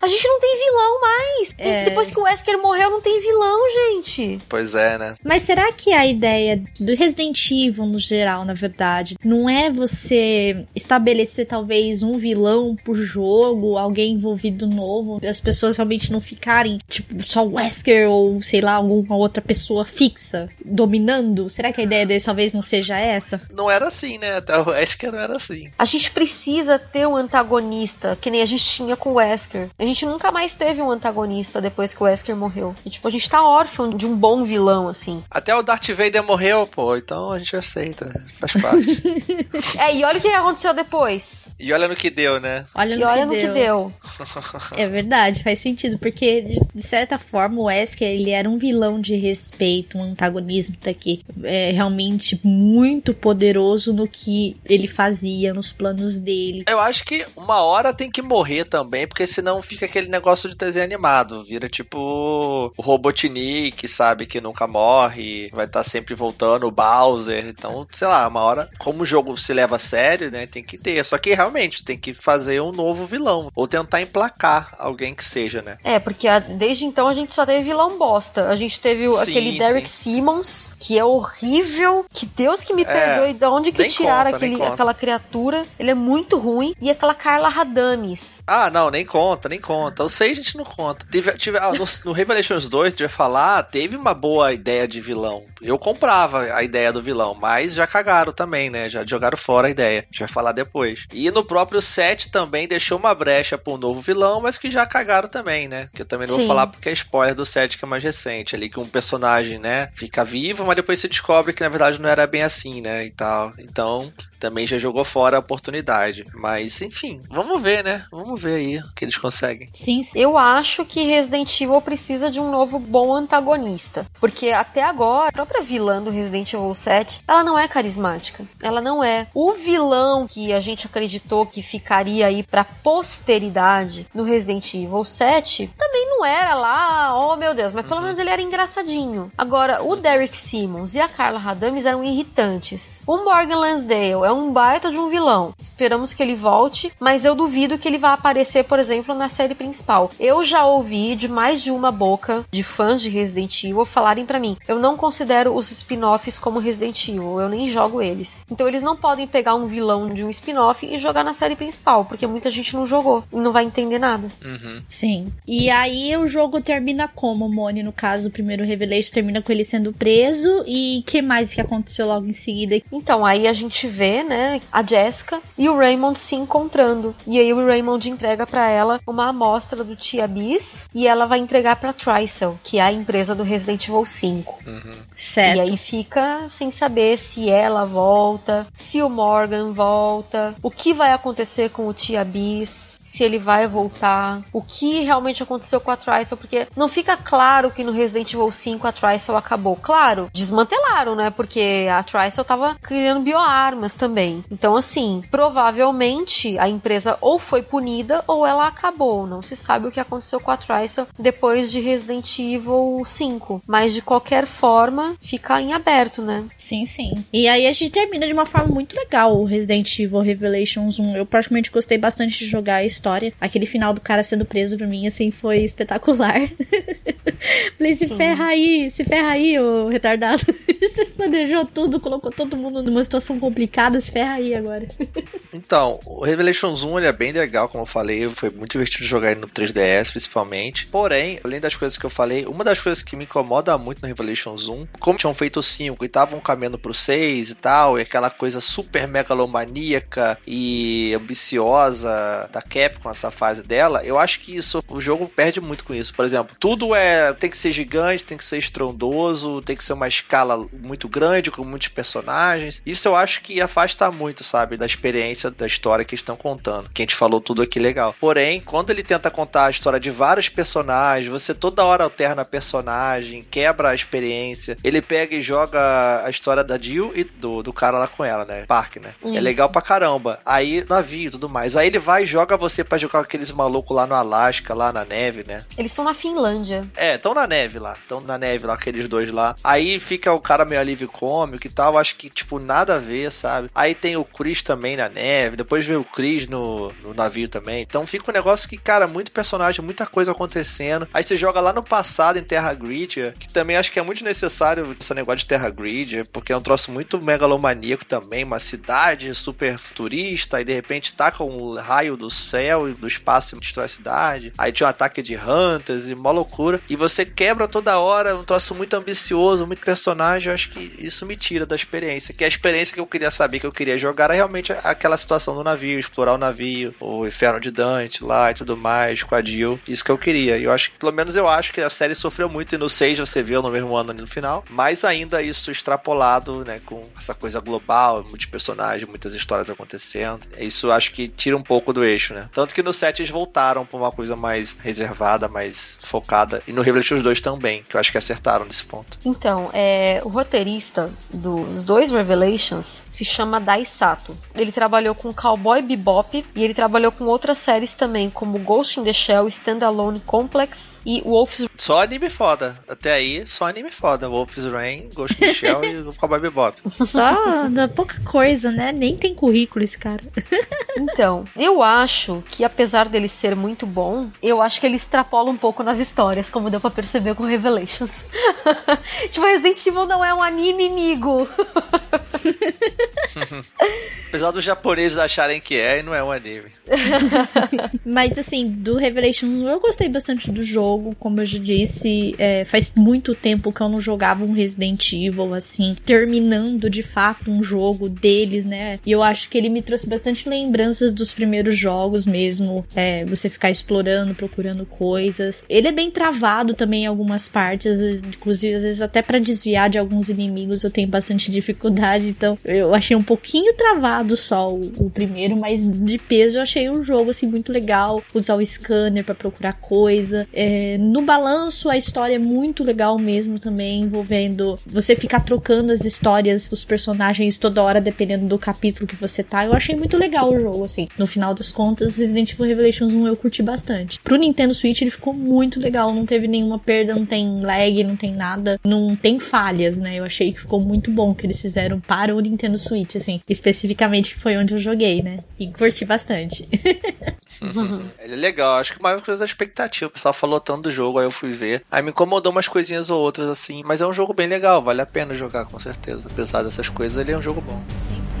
A gente não tem vilão mais. É. Depois que o Wesker morreu, não tem vilão, gente. Pois é, né? Mas será que a ideia do Resident Evil no geral, na verdade, não é você estabelecer talvez um vilão por jogo, alguém envolvido novo, as pessoas realmente não ficarem, tipo, só o Wesker ou, sei lá, alguma outra pessoa fixa dominando? Será que a ideia deles talvez não seja essa? Não era assim, né? Até o Wesker não era assim. A gente precisa ter um antagonista, que nem a gente tinha com o Wesker. A gente nunca mais teve um antagonista depois que o Wesker morreu. E, tipo, a gente tá órfão de um bom vilão, assim. Até o Darth Vader morreu, pô. Então a gente aceita. Faz parte. É, e olha o que aconteceu depois. e olha no que deu, né? Olha E no, olha que, no deu. que deu. É verdade, faz sentido, porque de, de certa forma o Wesker ele era um vilão de respeito, um antagonismo daqui, é realmente muito poderoso no que ele fazia, nos planos dele. Eu acho que uma hora tem que morrer também, porque senão fica aquele negócio de desenho animado. Vira tipo o Robotnik, sabe? Que nunca morre, vai estar sempre voltando, o Bowser. Então, sei lá, uma hora, como o jogo se leva a sério, né? Tem que ter. Só que realmente tem que fazer um novo vilão. Ou tentar emplacar alguém que seja, né? É, porque a- desde então a gente só teve vilão bosta. A gente teve Sim, aquele Derek Simmons, que é horrível. Que Deus que me É, perdoe, de onde que tiraram conta, aquele, aquela criatura. Ele é muito ruim. E aquela Carla Radames. Ah, não, nem conta, nem conta. Eu sei, a gente não conta. Tive, tive, ah, no, no Revelations 2, tu ia falar, teve uma boa ideia de vilão. Eu comprava a ideia do vilão, mas já cagaram também, né? Já jogaram fora a ideia. A gente vai falar depois. E no próprio 7 também deixou uma brecha pra um novo vilão, mas que já cagaram também, né? Que eu também não Sim. vou falar porque é spoiler do 7 que é mais recente. Ali que um personagem, né, fica vivo, mas depois se descobre que na verdade não era bem assim, né? E tal. Então, também já jogou fora a oportunidade. Mas, enfim, vamos ver, né? Vamos ver aí o que eles conseguem. Sim, sim. Eu acho que Resident Evil precisa de um novo bom antagonista. Porque até agora, a própria vilã do Resident Evil 7, ela não é carismática. Ela não é. O vilão que a gente acreditou que ficaria aí pra posteridade no Resident Evil 7 também não era lá, oh meu Deus, mas pelo menos ele era engraçadinho. Agora, o Derek Simmons e a Carla Radames eram irritantes. O Morgan Lansdale é um baita de um vilão. Esperamos que ele volte, mas eu duvido que ele vá aparecer, por exemplo, na série principal. Eu já ouvi de mais de uma boca de fãs de Resident Evil falarem pra mim: eu não considero os spin-offs como Resident Evil, eu nem jogo eles. Então eles não podem pegar um vilão de um spin-off e jogar na série principal, porque muita gente não jogou e não vai entender nada. Sim. E aí o jogo termina como, Moni? No caso, o primeiro Revelation termina com ele sendo preso. E que mais que aconteceu logo em seguida? Então, aí a gente vê, né, a Jessica e o Raymond se encontrando. E aí o Raymond entrega pra ela uma amostra do Tia Bis e ela vai entregar pra Tricel, que é a empresa do Resident Evil 5. Certo. E aí fica sem saber se ela volta, se o Morgan volta, o que vai acontecer com o Tia Bis. Se ele vai voltar, o que realmente aconteceu com a Tricel, porque não fica claro que no Resident Evil 5 a Tricel acabou. Claro, desmantelaram, né? Porque a Tricel tava criando bioarmas também. Então, assim, provavelmente a empresa ou foi punida ou ela acabou. Não se sabe o que aconteceu com a Tricel depois de Resident Evil 5. Mas de qualquer forma, fica em aberto, né? Sim, sim. E aí a gente termina de uma forma muito legal o Resident Evil Revelations 1. Eu praticamente gostei bastante de jogar a história. Aquele final do cara sendo preso pra mim, assim, foi espetacular. Falei, se Sim. ferra aí, se ferra aí, ô retardado. Você planejou tudo, colocou todo mundo numa situação complicada, se ferra aí agora. Então, o Revelations 1 ele é bem legal, como eu falei, foi muito divertido jogar ele no 3DS, principalmente. Porém, além das coisas que eu falei, uma das coisas que me incomoda muito no Revelations 1, como tinham feito o 5 e estavam caminhando pro 6 e tal, e aquela coisa super megalomaníaca e ambiciosa da Capcom, essa fase dela, eu acho que isso, o jogo perde muito com isso. Por exemplo, tudo é tem que ser gigante, tem que ser estrondoso, tem que ser uma escala muito grande, com muitos personagens. Isso eu acho que afasta muito, sabe, da experiência da história que estão contando. Que a gente falou tudo aqui legal. Porém, quando ele tenta contar a história de vários personagens, você toda hora alterna personagem, quebra a experiência. Ele pega e joga a história da Jill e do, do cara lá com ela, né? Park, né? É Isso. legal pra caramba. Aí, navio e tudo mais. Aí ele vai e joga você pra jogar aqueles malucos lá no Alasca, lá na neve, né? Eles estão na Finlândia. É, estão na neve lá. Estão na neve lá, aqueles dois lá. Aí fica o cara meio alívio cômico e tal. Acho que, tipo, nada a ver, sabe? Aí tem o Chris também na neve. Depois vem o Chris no, no navio também. Então fica um negócio que, cara, muito personagem, muita coisa acontecendo. Aí você joga lá no passado em Terra Grid, que também acho que é muito necessário esse negócio de Terra Grid, porque é um troço muito megalomaníaco também. Uma cidade super futurista. E de repente taca um raio do céu do espaço e destrói a cidade. Aí tinha um ataque de Hunters e mó loucura. E você quebra toda hora, um troço muito ambicioso, muito personagem. Eu acho que isso me tira da experiência. Que a experiência que eu queria saber, que eu queria jogar, era realmente aquela situação do navio, explorar o navio, o inferno de Dante lá e tudo mais, com a Jill. Isso que eu queria. Eu acho que, pelo menos eu acho que a série sofreu muito. E no 6 você viu no mesmo ano ali no final. Mas ainda isso extrapolado, né? Com essa coisa global, muitos personagens, muitas histórias acontecendo. Isso acho que tira um pouco do eixo, né? Tanto que no 7 eles voltaram pra uma coisa mais reservada, mais focada. E no Revelations 2 também, que eu acho que acertaram nesse ponto. Então, é, o roteirista dos dois Revelations se chama Dai Sato. Ele trabalhou com Cowboy Bebop e ele trabalhou com outras séries também, como Ghost in the Shell, Standalone Complex e Wolf's Só anime foda. Até aí, só anime foda. Wolf's Rain, Ghost in the Shell e o Cowboy Bebop. Só da pouca coisa, né? Nem tem currículo esse cara. Então, eu acho que apesar dele ser muito bom, eu acho que ele extrapola um pouco nas histórias, como deu pra perceber com Revelations. tipo, Resident Evil não é um anime, amigo. Apesar dos japoneses acharem que é, e não é um anime. Mas assim, do Revelations 1 eu gostei bastante do jogo, como eu já disse, é, faz muito tempo que eu não jogava um Resident Evil, assim, terminando de fato um jogo deles, né? E eu acho que ele me trouxe bastante lembranças dos primeiros jogos mesmo, é, você ficar explorando, procurando coisas. Ele é bem travado também em algumas partes, vezes, inclusive às vezes até para desviar de alguns inimigos eu tenho bastante dificuldade, então eu achei um pouquinho travado só o, o primeiro, mas de peso eu achei o jogo assim muito legal, usar o scanner para procurar coisa. É, no balanço a história é muito legal mesmo também, envolvendo você ficar trocando as histórias dos personagens toda hora dependendo do capítulo que você tá. Eu achei muito legal o jogo assim. No final das contas, Resident Evil Revelations 1 eu curti bastante. Pro Nintendo Switch ele ficou muito legal, não teve nenhuma perda, não tem lag, não tem nada, não tem falhas, né? Eu achei que ficou muito bom que eles fizeram para o Nintendo Switch, assim, especificamente que foi onde eu joguei, né? E curti bastante. Ele é legal, acho que mais coisa da expectativa. O pessoal falou tanto do jogo, aí eu fui ver. Aí me incomodou umas coisinhas ou outras assim, mas é um jogo bem legal, vale a pena jogar com certeza. Apesar dessas coisas, ele é um jogo bom. sim, sim.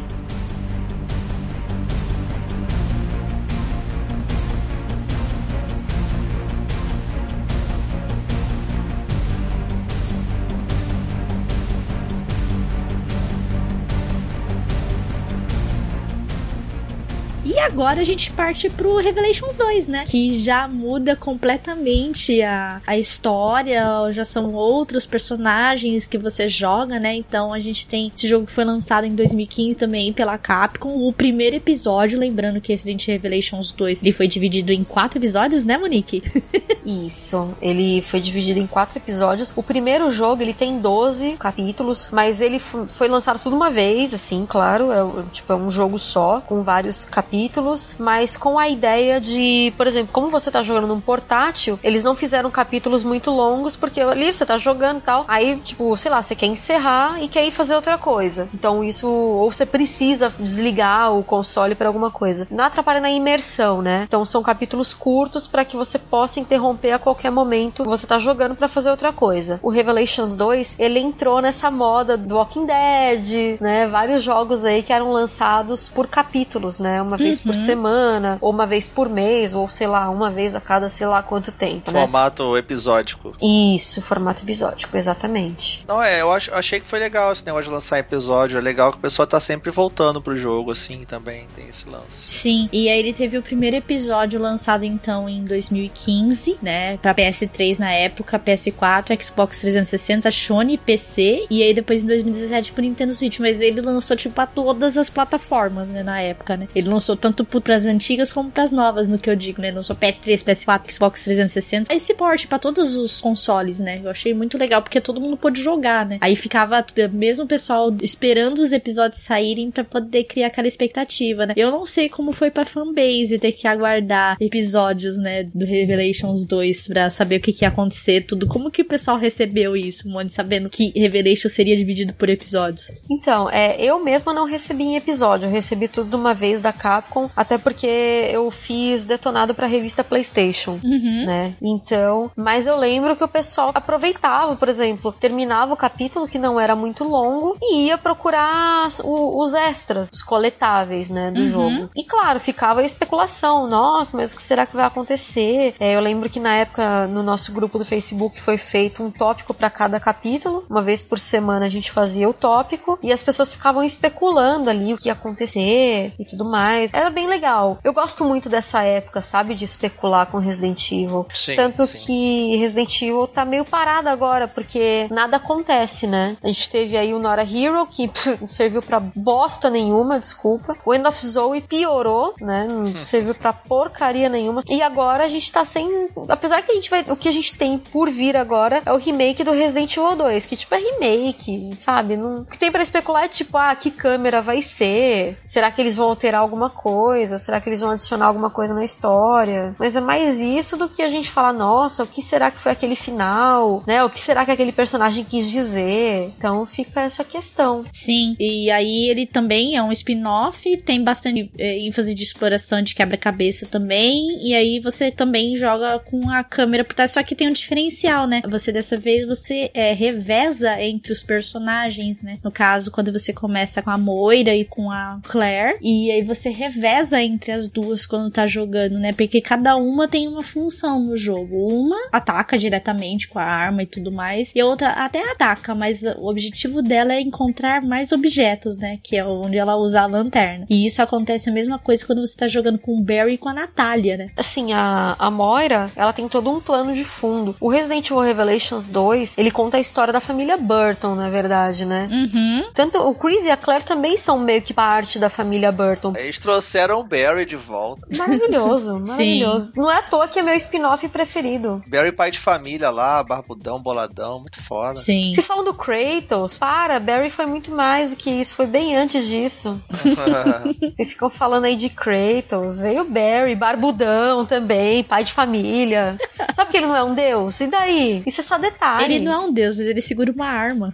Agora a gente parte pro Revelations 2, né? Que já muda completamente a, a história, já são outros personagens que você joga, né? Então a gente tem esse jogo que foi lançado em 2015 também pela Capcom. O primeiro episódio, lembrando que Resident Revelations 2 ele foi dividido em quatro episódios, né, Monique? Isso, ele foi dividido em quatro episódios. O primeiro jogo ele tem 12 capítulos, mas ele foi lançado tudo uma vez, assim, claro, é tipo é um jogo só com vários capítulos, mas com a ideia de, por exemplo, como você tá jogando num portátil, eles não fizeram capítulos muito longos porque ali você tá jogando e tal, aí tipo, sei lá, você quer encerrar e quer ir fazer outra coisa. Então isso ou você precisa desligar o console para alguma coisa. Não atrapalha na imersão, né? Então são capítulos curtos para que você possa interromper a qualquer momento que você tá jogando para fazer outra coisa. O Revelations 2, ele entrou nessa moda do Walking Dead, né? Vários jogos aí que eram lançados por capítulos, né? Uma vez por semana, ou uma vez por mês, ou sei lá, uma vez a cada sei lá quanto tempo, né? Formato episódico. Isso, formato episódico, exatamente. Não, é, eu acho, achei que foi legal esse negócio de lançar episódio. É legal que o pessoal tá sempre voltando pro jogo, assim, também tem esse lance. Sim, e aí ele teve o primeiro episódio lançado então em 2015, né? Pra PS3 na época, PS4, Xbox 360, Sony, PC, e aí depois em 2017 pro Nintendo Switch. Mas ele lançou, tipo, a todas as plataformas, né? Na época, né? Ele lançou sou tanto pras antigas como pras novas, no que eu digo, né? Não sou PS3, PS4, Xbox 360. Esse porte para todos os consoles, né? Eu achei muito legal, porque todo mundo pôde jogar, né? Aí ficava mesmo o pessoal esperando os episódios saírem para poder criar aquela expectativa, né? Eu não sei como foi pra fanbase ter que aguardar episódios, né, do Revelations 2 pra saber o que, que ia acontecer, tudo. Como que o pessoal recebeu isso, Moni, sabendo que Revelations seria dividido por episódios? Então, é, eu mesma não recebi em episódio, eu recebi tudo de uma vez da Capcom, até porque eu fiz detonado pra revista PlayStation, uhum. né? Então, mas eu lembro que o pessoal aproveitava, por exemplo, terminava o capítulo que não era muito longo e ia procurar o, os extras, os coletáveis, né, do uhum. jogo. E claro, ficava a especulação, nossa, mas o que será que vai acontecer? É, eu lembro que na época no nosso grupo do Facebook foi feito um tópico para cada capítulo, uma vez por semana a gente fazia o tópico e as pessoas ficavam especulando ali o que ia acontecer e tudo mais. Era bem legal. Eu gosto muito dessa época, sabe, de especular com Resident Evil. Sim, Tanto sim. que Resident Evil tá meio parado agora, porque nada acontece, né? A gente teve aí o Nora Hero, que pff, não serviu pra bosta nenhuma, desculpa. O End of Zoe piorou, né? Não serviu pra porcaria nenhuma. E agora a gente tá sem. Apesar que a gente vai. O que a gente tem por vir agora é o remake do Resident Evil 2, que tipo é remake, sabe? Não... O que tem pra especular é tipo, ah, que câmera vai ser? Será que eles vão alterar alguma coisa? Será que eles vão adicionar alguma coisa na história? Mas é mais isso do que a gente falar, nossa, o que será que foi aquele final? Né? O que será que aquele personagem quis dizer? Então fica essa questão. Sim, e aí ele também é um spin-off, tem bastante é, ênfase de exploração de quebra-cabeça também, e aí você também joga com a câmera por trás, só que tem um diferencial, né? Você dessa vez você é, reveza entre os personagens, né? No caso, quando você começa com a Moira e com a Claire, e aí você reveza entre as duas quando tá jogando, né? Porque cada uma tem uma função no jogo. Uma ataca diretamente com a arma e tudo mais, e a outra até ataca, mas o objetivo dela é encontrar mais objetos, né? Que é onde ela usa a lanterna. E isso acontece a mesma coisa quando você tá jogando com o Barry e com a Natália, né? Assim, a, a Moira, ela tem todo um plano de fundo. O Resident Evil Revelations 2, ele conta a história da família Burton, na verdade, né? Uhum. Tanto o Chris e a Claire também são meio que parte da família Burton. Eles trouxeram o Barry de volta. Maravilhoso, maravilhoso. Não é à toa que é meu spin-off preferido. Barry pai de família lá, barbudão, boladão, muito foda. Sim. Vocês falam do Kratos? Para, Barry foi muito mais do que isso, foi bem antes disso. Eles ficam falando aí de Kratos, veio Barry, barbudão também, pai de família. Sabe que ele não é um deus? E daí? Isso é só detalhe. Ele não é um deus, mas ele segura uma arma.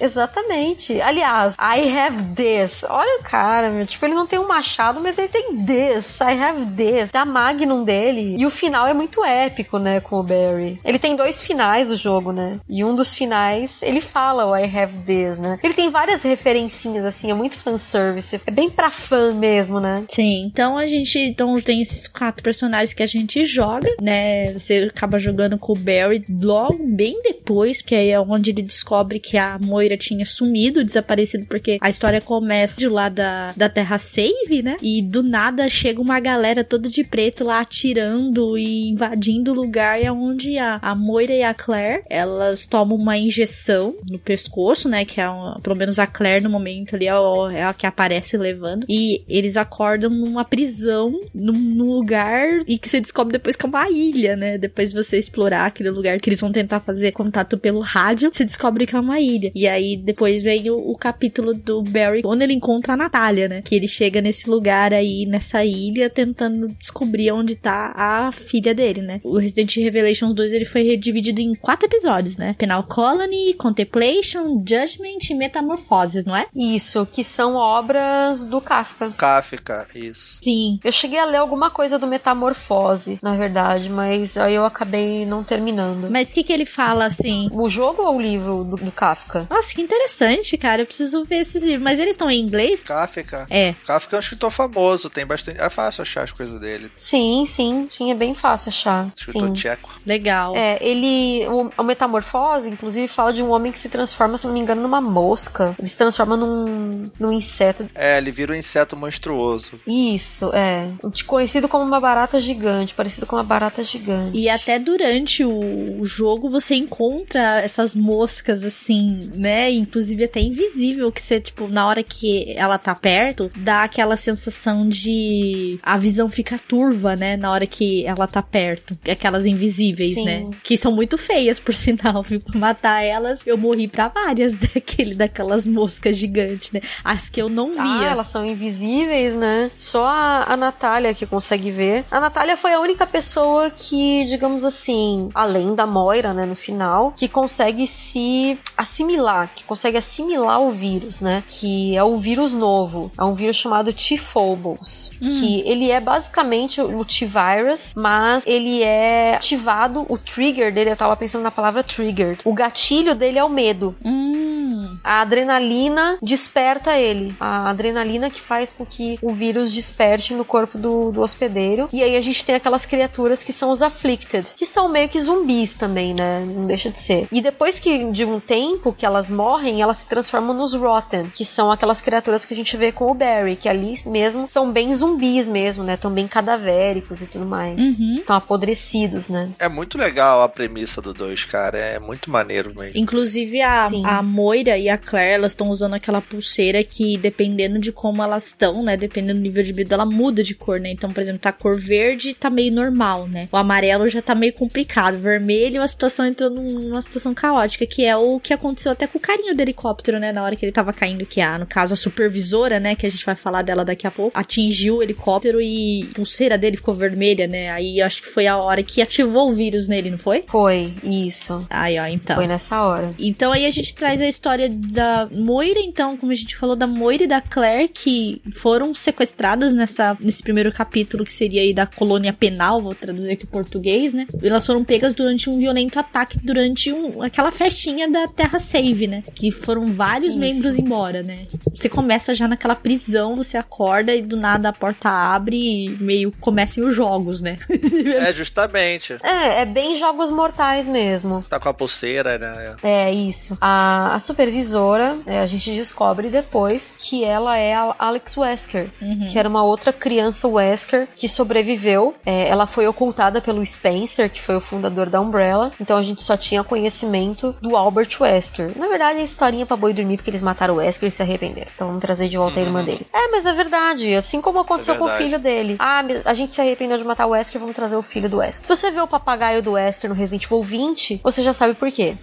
Exatamente. Aliás, I have this. Olha o cara, meu. Tipo, ele não tem um machado, mas ele tem this. I have this. Da Magnum dele. E o final é muito épico, né, com o Barry. Ele tem dois finais o jogo, né? E um dos finais, ele fala o I have this, né? Ele tem várias referencinhas, assim, é muito fanservice. É bem pra fã mesmo, né? Sim, então a gente então tem esses quatro personagens que a gente joga, né? Você acaba jogando com o Barry logo bem depois, que aí é onde ele descobre que a Moira tinha sumido, desaparecido, porque a história começa de lá da, da Terra Save, né? E do nada chega uma galera toda de preto lá atirando e invadindo o lugar, e é onde a, a Moira e a Claire, elas tomam uma injeção no pescoço, né? Que é pelo menos a Claire no momento ali é, o- é a que aparece levando. E eles acordam numa prisão, num, num lugar e que você descobre depois que é uma ilha, né? Depois de você explorar aquele lugar que eles vão tentar fazer contato pelo rádio, você descobre que é uma ilha. E aí depois vem o, o capítulo do Barry, onde ele encontra a Natália, né? Que ele chega nesse lugar aí, nessa ilha, tentando descobrir onde tá a filha dele, né? O Resident Revelations 2 ele foi dividido em quatro episódios, né? Penal Colony, Contemplation, Judgment e Metamorphoses, não é? Isso, que são obras do Kafka. Kafka, isso. Sim. Eu cheguei a ler alguma coisa do Metamorfose, na verdade, mas aí eu acabei não terminando. Mas o que que ele fala, assim? O jogo ou o livro do, do Kafka? Nossa, que interessante, cara. Eu preciso ver esses livros. Mas eles estão em inglês? Kafka. É. Kafka é um escritor famoso, tem bastante. É fácil achar as coisas dele. Sim, sim, sim, é bem fácil achar. Escritor Sim. tcheco. Legal. É, ele. O, o Metamorfose, inclusive, fala de um homem que se transforma, se não me engano, numa mosca. Ele se transforma num, num inseto. É, ele vira um inseto monstruoso. Isso, é. Conhecido como uma barata gigante, parecido com uma barata gigante. E até durante o, o jogo você encontra essas moscas assim, né? Inclusive até invisível, que você, tipo, na hora que ela tá perto, dá aquela sensação de a visão fica turva, né, na hora que ela tá perto. Aquelas invisíveis, Sim. né? Que são muito feias, por sinal, viu? Pra matar elas, eu morri pra várias daquele, daquelas moscas gigantes, né? As que eu não via. Ah, elas são invisíveis, né? Só a, a Natália que consegue ver. A Natália foi a única pessoa que, digamos assim, além da Moira, né, no final, que consegue se assimilar, que consegue assimilar o vírus, né? Que é o vírus novo. É um vírus chamado T-Phobos. Hum. Que ele é basicamente o T-Virus, mas ele é ativado, o trigger dele, eu tava pensando na palavra trigger. O gatilho dele é o medo. Hum. A adrenalina desperta ele. A adrenalina que faz com que o vírus desperte no corpo do, do hospedeiro. E aí a gente tem aquelas criaturas que são os afflicted, que são meio que zumbis também, né? Não deixa de ser. E depois que de um tempo que elas morrem, elas se transformam nos rotten, que são aquelas criaturas que a gente vê com o Barry, que ali mesmo são bem zumbis mesmo, né? Tão bem cadavéricos e tudo mais. Uhum. Estão apodrecidos, né? É muito legal a premissa do 2, cara. É muito maneiro mesmo. Inclusive a, Sim. a Moira e a Claire, elas estão usando aquela pulseira que, dependendo de como elas estão, né? Dependendo do nível de vida, ela muda de cor, né? Então, por exemplo, tá cor verde, tá meio normal, né? O amarelo já tá meio complicado. Vermelho, a situação entrou numa situação caótica, que é o que aconteceu até com o carinho do helicóptero, né? Na hora que ele tava caindo, que a, no caso, a supervisora, né? Que a gente vai falar dela daqui a pouco, atingiu o helicóptero e a pulseira dele ficou vermelha, né? Aí acho que foi a hora que ativou o vírus nele, não foi? Foi, isso. Aí, ó, então. Foi nessa hora. Então aí a gente traz a história da Moira, então, como a gente falou, da Moira e da Claire, que foram sequestradas nessa, nesse primeiro capítulo, que seria aí da colônia penal, vou traduzir aqui em português, né? Elas foram pegas durante um violento ataque, durante um, aquela festinha da Terra Save, né? Que foram vários Isso. membros embora, né? Você começa já naquela prisão, você acorda e do nada a porta abre e meio comecem os jogos, né? É, justamente. É, é bem jogos mortais mesmo. Tá com a pulseira, né? É isso. A, a supervisora, é, a gente descobre depois que ela é a Alex Wesker, Uhum. que era uma outra criança Wesker que sobreviveu. É, ela foi ocultada pelo Spencer, que foi o fundador da Umbrella. Então a gente só tinha conhecimento do Albert Wesker. Na verdade, a historinha pra boi dormir porque eles mataram o Wesker e se arrependeram. Então vamos trazer de volta a irmã dele. É, mas é verdade. Assim como aconteceu com o verdade. filho dele. Ah, a gente se arrependeu de matar o Wesker, vamos trazer o filho do Wesker. Se você vê o papagaio do Wesker no Resident Evil 20, você já sabe por quê.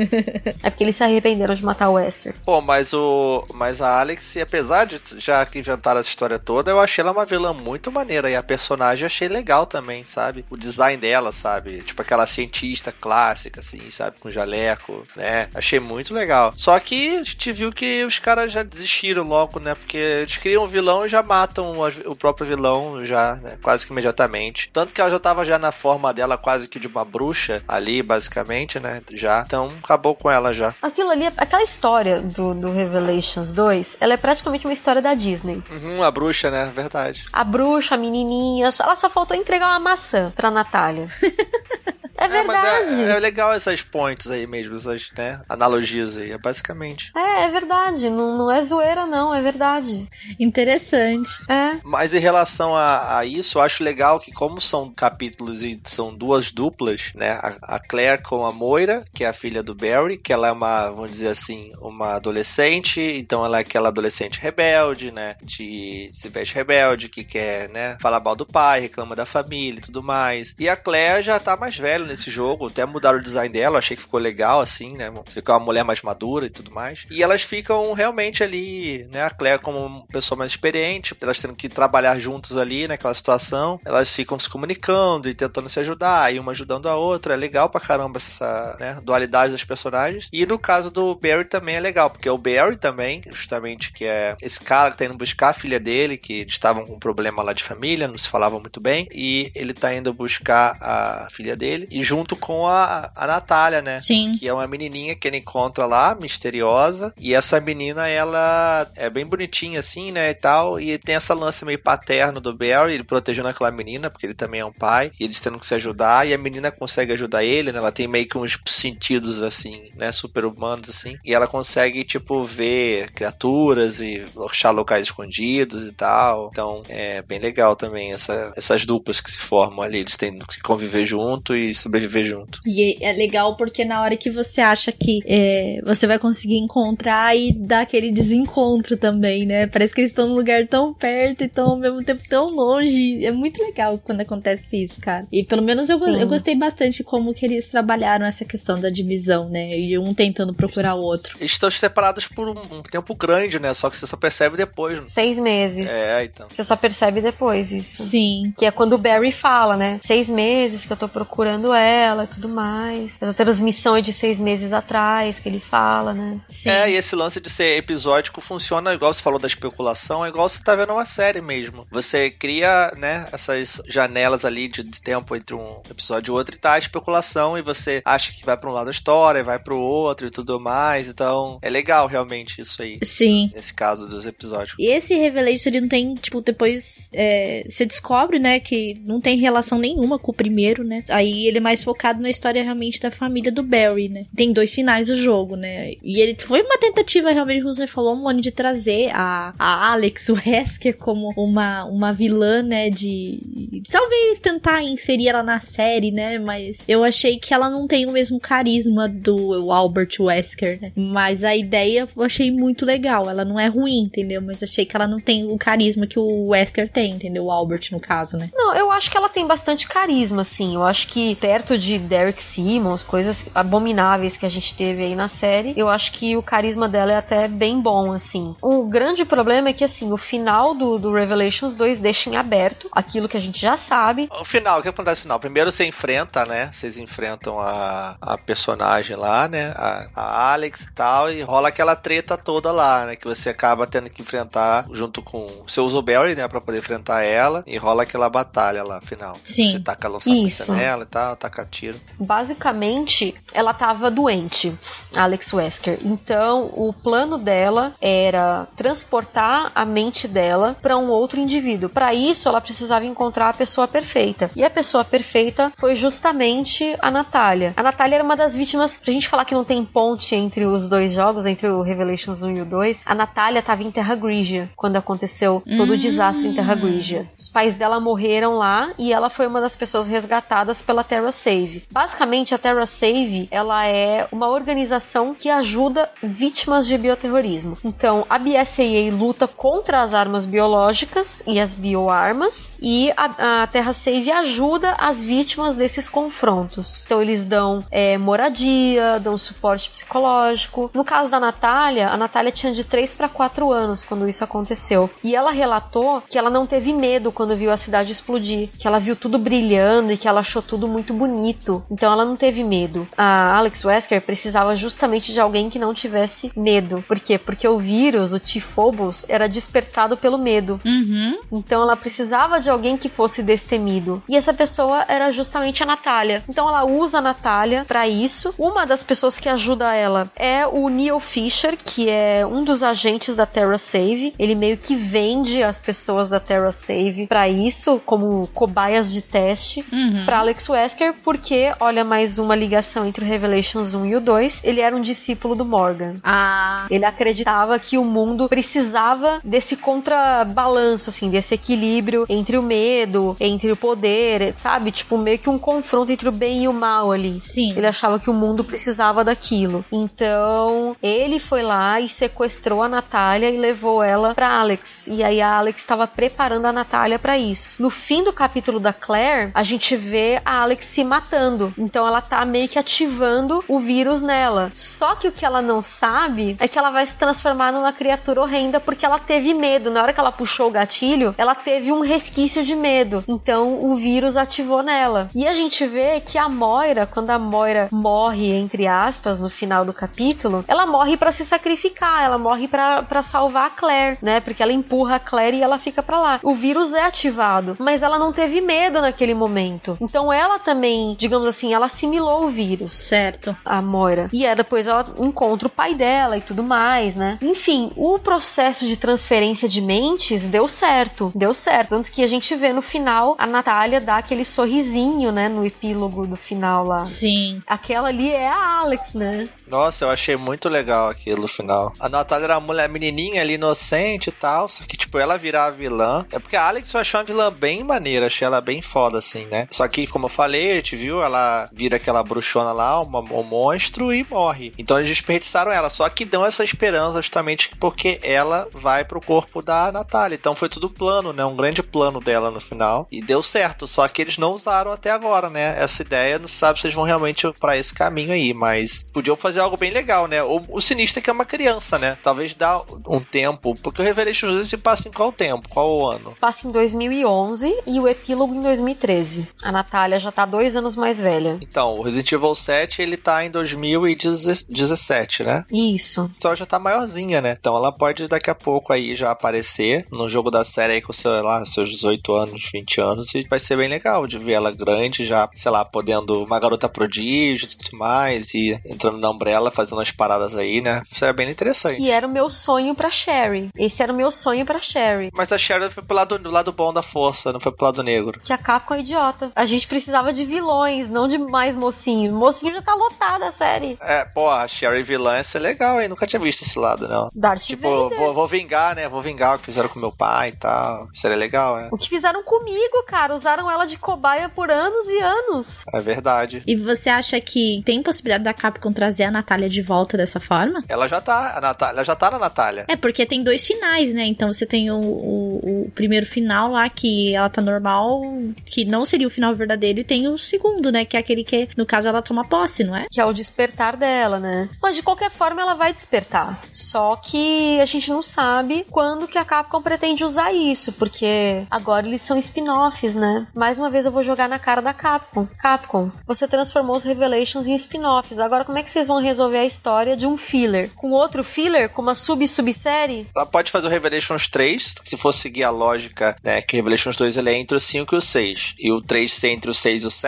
é porque eles se arrependeram de matar o Wesker. Pô, mas o. Mas a Alex, apesar de já que inventaram essa história toda, eu achei ela uma vilã muito maneira. E a personagem eu achei legal também, sabe? O design dela, sabe? Tipo aquela cientista clássica, assim, sabe? Com jaleco, né? Achei muito legal. Só que a gente viu que os caras já desistiram logo, né? Porque eles criam um vilão e já matam o, o próprio vilão, já, né? Quase que imediatamente. Tanto que ela já tava já na forma dela, quase que de uma bruxa ali, basicamente, né? Já. Então acabou com ela já. Aquilo ali, aquela história do, do Revelations 2, ela é praticamente uma história da Disney. Uhum, a bruxa, né? Verdade. A bruxa, a menininha, ela só faltou entregar uma maçã pra Natália. É É, mas verdade. é, é legal essas points aí mesmo, essas né, analogias aí, é basicamente. É, é verdade. Não, não é zoeira, não, é verdade. Interessante. É. Mas em relação a, a isso, eu acho legal que como são capítulos e são duas duplas, né? A, a Claire com a Moira, que é a filha do Barry, que ela é uma, vamos dizer assim, uma adolescente, então ela é aquela adolescente rebelde, né? De se veste rebelde, que quer, né? Falar mal do pai, reclama da família e tudo mais. E a Claire já tá mais velha nesse jogo, até mudaram o design dela, achei que ficou legal assim, né? Você fica uma mulher mais madura e tudo mais. E elas ficam realmente ali, né? A Claire como uma pessoa mais experiente, elas tendo que trabalhar juntos ali naquela situação, elas ficam se comunicando e tentando se ajudar, e uma ajudando a outra. É legal pra caramba essa né, dualidade dos personagens. E no caso do Barry também é legal, porque o Barry também, justamente, que é esse cara que tá indo buscar a filha dele, que eles estavam com um problema lá de família, não se falavam muito bem, e ele tá indo buscar a filha dele, e junto com a, a Natália, né? Sim. que é uma menininha que ele encontra lá, misteriosa, e essa menina, ela é bem bonitinha assim, né, e tal, e tem essa lance meio paterno do Barry, ele protegendo aquela menina, porque ele também é um pai, e eles tendo que se ajudar, e a menina consegue ajudar ele, né, ela tem meio que uns sentidos, assim, né, super humanos, assim, e ela consegue, tipo, ver criaturas e achar locais escondidos e tal, então é bem legal também essa, essas duplas que se formam ali, eles têm que conviver junto e sobreviver junto. E é legal porque na hora que você acha que é, você vai conseguir encontrar e dá aquele desencontro também, né? Parece que eles estão num lugar tão perto e estão ao mesmo tempo tão longe. É muito legal quando acontece isso, cara. E pelo menos eu, eu gostei bastante como que eles trabalharam essa questão da divisão, né? E um tentando procurar o outro. Eles estão separados por um, um tempo grande, né? Só que você só percebe depois. Né? Seis meses. É, então. Você só percebe depois isso. Sim. Que é quando o Barry fala, né? Seis meses que eu tô procurando ela e tudo mais. Essa transmissão é de seis meses atrás que ele fala, né? Sim. É, e esse lance de ser episódico funciona igual você falou da especulação, é igual você tá vendo uma série mesmo. Você cria, né, essas janelas ali de, de tempo entre um episódio e outro e tá a especulação e você acha que vai para um lado da história, vai para o outro e tudo mais. Então, é legal realmente isso aí. Sim. Nesse caso dos episódios. E esse Revelation ele não tem, tipo, depois é, você descobre, né, que não tem relação nenhuma com o primeiro, né? Aí ele é mais focado na história realmente da família do Barry, né? Tem dois finais do jogo, né? E ele foi uma tentativa realmente, como você falou, Mone, de trazer a, a Alex Wesker como uma, uma vilã, né? De talvez tentar inserir ela na série, né? Mas eu achei que ela não tem o mesmo carisma do Albert Wesker, né? Mas a ideia eu achei muito legal. Ela não é ruim, entendeu? Mas achei que ela não tem o carisma que o Wesker tem, entendeu? O Albert, no caso, né? Não, eu acho que ela tem bastante carisma, assim. Eu acho que perto de Derek Simmons, coisas abomináveis que a gente teve aí na série, eu acho que o carisma dela é até bem bom, assim. O grande problema é que, assim, o final do, do Revelations 2 deixa em aberto aquilo que a gente já sabe. O final, o que acontece no final? Primeiro você enfrenta, né? Vocês enfrentam a, a personagem lá, né? A, a Alex e tal, e rola aquela treta toda lá, né? Que você acaba tendo que enfrentar junto com. Você usa o Barry, né? Pra poder enfrentar ela, e rola aquela batalha lá, final. Sim. Você taca lançamento nela e tal, taca tiro. Basicamente, ela tava doente, Alex Wesker. Então, o plano dela era transportar a mente dela para um outro indivíduo. Para isso, ela precisava encontrar a pessoa perfeita. E a pessoa perfeita foi justamente a Natália. A Natália era uma das vítimas, pra gente falar que não tem ponte entre os dois jogos, entre o Revelations 1 e o 2, a Natália estava em Terra Grigia quando aconteceu todo o desastre em Terra Grigia. Os pais dela morreram lá e ela foi uma das pessoas resgatadas pela Terra Save. Basicamente, a Terra Save, ela é uma organização que ajuda vítimas de bioterrorismo. Então, a BSAA luta contra as armas biológicas e as bioarmas e a, a Terra Save ajuda as vítimas desses confrontos. Então, eles dão é, moradia, dão suporte psicológico. No caso da Natália, a Natália tinha de 3 para 4 anos quando isso aconteceu. E ela relatou que ela não teve medo quando viu a cidade explodir, que ela viu tudo brilhando e que ela achou tudo muito bonito. Então ela não teve medo. A Alex Wesker precisava justamente de alguém que não tivesse medo. Por quê? Porque o vírus, o Tifobos, era despertado pelo medo. Uhum. Então ela precisava de alguém que fosse destemido. E essa pessoa era justamente a Natália. Então ela usa a Natália para isso. Uma das pessoas que ajuda ela é o Neil Fisher, que é um dos agentes da Terra Save. Ele meio que vende as pessoas da Terra Save para isso, como cobaias de teste, uhum. para Alex Wesker, porque, olha, mais uma ligação entre o Revelations 1 e o 2, ele era um discípulo do Morgan. Ah. Ele acreditava que o mundo precisava desse contrabalanço, assim, desse equilíbrio entre o medo, entre o poder, sabe? Tipo, meio que um confronto entre o bem e o mal ali. Sim. Ele achava que o mundo precisava daquilo. Então, ele foi lá e sequestrou a Natália e levou ela para Alex. E aí a Alex estava preparando a Natália para isso. No fim do capítulo da Claire, a gente vê a Alex se matando. Então ela tá meio que ativando o vírus nela. Só que o que ela não sabe é que ela vai se transformar numa criatura horrenda porque ela teve medo. Na hora que ela puxou o gatilho, ela teve um resquício de medo. Então o vírus ativou nela. E a gente vê que a Moira, quando a Moira morre, entre aspas, no final do capítulo, ela morre para se sacrificar, ela morre para salvar a Claire, né? Porque ela empurra a Claire e ela fica para lá. O vírus é ativado, mas ela não teve medo naquele momento. Então ela também, digamos assim, ela assimilou o vírus. Certo. A Moira. E aí depois ela encontra o pai dela e tudo mais, né? Enfim, o processo de transferência de mentes deu certo. Deu certo. Tanto que a gente vê no final a Natália dar aquele sorrisinho, né? No epílogo do final lá. Sim. Aquela ali é a Alex, né? Nossa, eu achei muito legal aquilo no final. A Natália era uma mulher menininha ali, inocente e tal, só que, tipo, ela virar a vilã. É porque a Alex eu achei uma vilã bem maneira, achei ela bem foda, assim, né? Só que, como eu falei, a gente viu, ela vira aquela bruxona lá, uma, um monstro e morre. Então eles desperdiçaram ela, só que dão essa esperança justamente porque ela vai pro corpo da Natália. Então foi tudo plano, né? Um grande plano dela no final. E deu certo, só que eles não usaram até agora, né? Essa ideia, não sabe se eles vão realmente para esse caminho aí, mas podiam fazer algo bem legal, né? O, o sinistro é que é uma criança, né? Talvez dá um tempo, porque o Revelation 2 se passa em qual tempo? Qual o ano? Passa em 2011 e o epílogo em 2013. A Natália já tá dois anos mais velha. Então, o Resident Evil 7 ele tá em 2017, né? Isso. Então ela já tá maiorzinha, né? Então ela pode daqui a pouco aí já aparecer no jogo da série aí com, sei lá, seus 18 anos, 20 anos, e vai ser bem legal de ver ela grande, já, sei lá, podendo uma garota prodígio e tudo mais, e entrando na Umbrella, fazendo as paradas aí, né? Seria bem interessante. E era o meu sonho pra Sherry. Esse era o meu sonho pra Sherry. Mas a Sherry foi pro lado, do lado bom da força, não foi pro lado negro. Que a Capcom é idiota. A gente precisava de vilões, não de mais mocinho. Mocinho já tá lotada a série. É, pô, a Sherry vilã ia ser legal, hein? Nunca tinha visto esse lado, não. Darth tipo, Vader. vou, vou vingar, né? Vou vingar o que fizeram com meu pai e tal. Seria legal, né? O que fizeram comigo, cara? Usaram ela de cobaia por anos e anos. É verdade. E você acha que tem possibilidade da Capcom trazer a Natália de volta dessa forma? Ela já tá, a Natália, ela já tá na Natália. É, porque tem dois finais, né? Então você tem o, o, o primeiro final lá, que ela tá normal, que não seria o final verdadeiro, e tem o segundo, né? Que é aquele que, no caso, ela toma posse, não é? Que é o despertar dela, né? Mas de qualquer forma ela vai despertar. Só que a gente não sabe quando que a Capcom pretende usar isso, porque agora eles são spin-offs, né? Mais uma vez eu vou jogar na cara da Capcom. Capcom, você transformou os Revelations em spin-offs. Agora como é que vocês vão resolver a história de um filler? Com outro filler? Com uma sub-subsérie? Ela pode fazer o Revelations 3, se for seguir a lógica, né? Que o Revelations 2 ele é entre o 5 e o 6. E o 3 ser entre o 6 e o 7,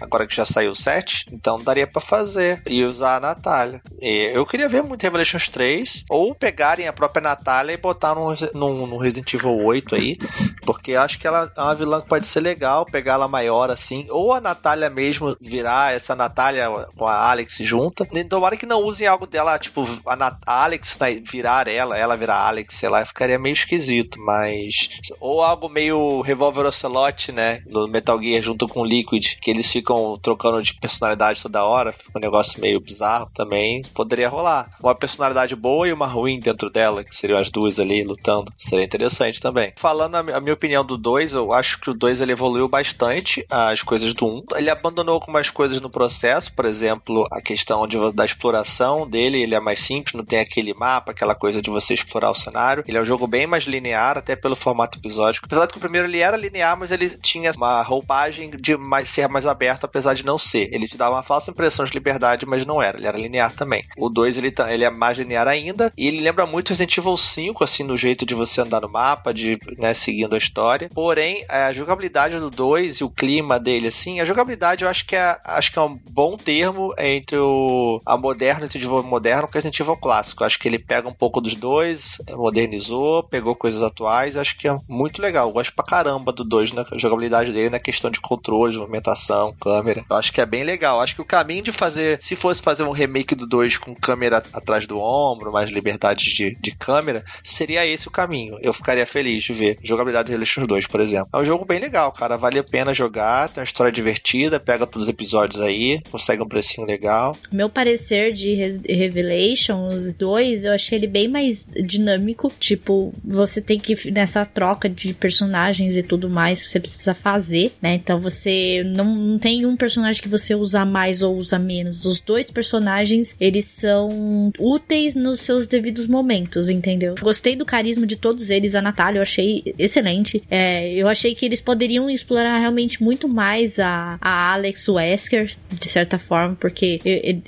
agora que já saiu o 7, então daria pra fazer. E usar a Natália. E eu queria ver muito Revelations 3, ou pegarem a própria Natália e botar no, no, no Resident Evil 8 aí, porque acho que ela é uma vilã que pode ser legal, pegar ela maior assim, ou a Natália mesmo virar essa Natália com a Alex junta. Tomara que não usem algo dela, tipo, a, Nat a Alex né, virar ela, ela virar Alex, sei lá, ficaria meio esquisito, mas. Ou algo meio Revolver Ocelot, né? No Metal Gear junto com o Liquid, que eles ficam trocando de personalidade toda hora, fica um negócio meio bizarro também. Poderia rolar. Uma personalidade boa e uma ruim dentro dela, que seriam as duas ali lutando. Seria interessante também. Falando a, minha opinião do 2, eu acho que o 2 ele evoluiu bastante as coisas do 1. Um. Ele abandonou algumas coisas no processo, por exemplo, a questão de, da exploração dele, ele é mais simples, não tem aquele mapa, aquela coisa de você explorar o cenário. Ele é um jogo bem mais linear, até pelo formato episódico. Apesar de que o primeiro ele era linear, mas ele tinha uma roupagem de mais, ser mais aberto, apesar de não ser. Ele te dava uma falsa impressão de liberdade, mas não era. Ele era linear também. O 2 ele, ele é mais linear ainda, e ele lembra muito Resident Evil 5, assim, no jeito de você andar no mapa, de né, seguindo a história. Porém, a jogabilidade do 2 e o clima dele, assim, a jogabilidade eu acho que é, acho que é um bom termo entre o a moderno Resident Evil moderno com o Resident Evil clássico. Eu acho que ele pega um pouco dos dois, modernizou, pegou coisas atuais, acho que é muito legal. Eu gosto pra caramba do 2, né? A jogabilidade dele na questão de controle, de movimentação, câmera. Eu acho que é bem legal. Eu acho que o caminho de fazer, se fosse fazer um remake do 2 com câmera atrás do ombro, mais liberdade de, de câmera, seria esse o caminho. Eu ficaria feliz de ver jogabilidade de Relations 2, por exemplo. É um jogo bem legal, cara. Vale a pena jogar, tem uma história divertida, pega todos os episódios aí, consegue um precinho legal. Meu parecer de Revelations 2, eu achei ele bem mais dinâmico. Tipo, você tem que, nessa troca de personagens e tudo mais, que você precisa fazer, né? Então você não, não tem um personagem que você usa mais ou usa menos. Os dois personagens, eles são úteis nos seus devidos momentos, entendeu? Gostei do carisma de todos eles. A Natália eu achei excelente. É, eu achei que eles poderiam explorar realmente muito mais a, a Alex Wesker, de certa forma, porque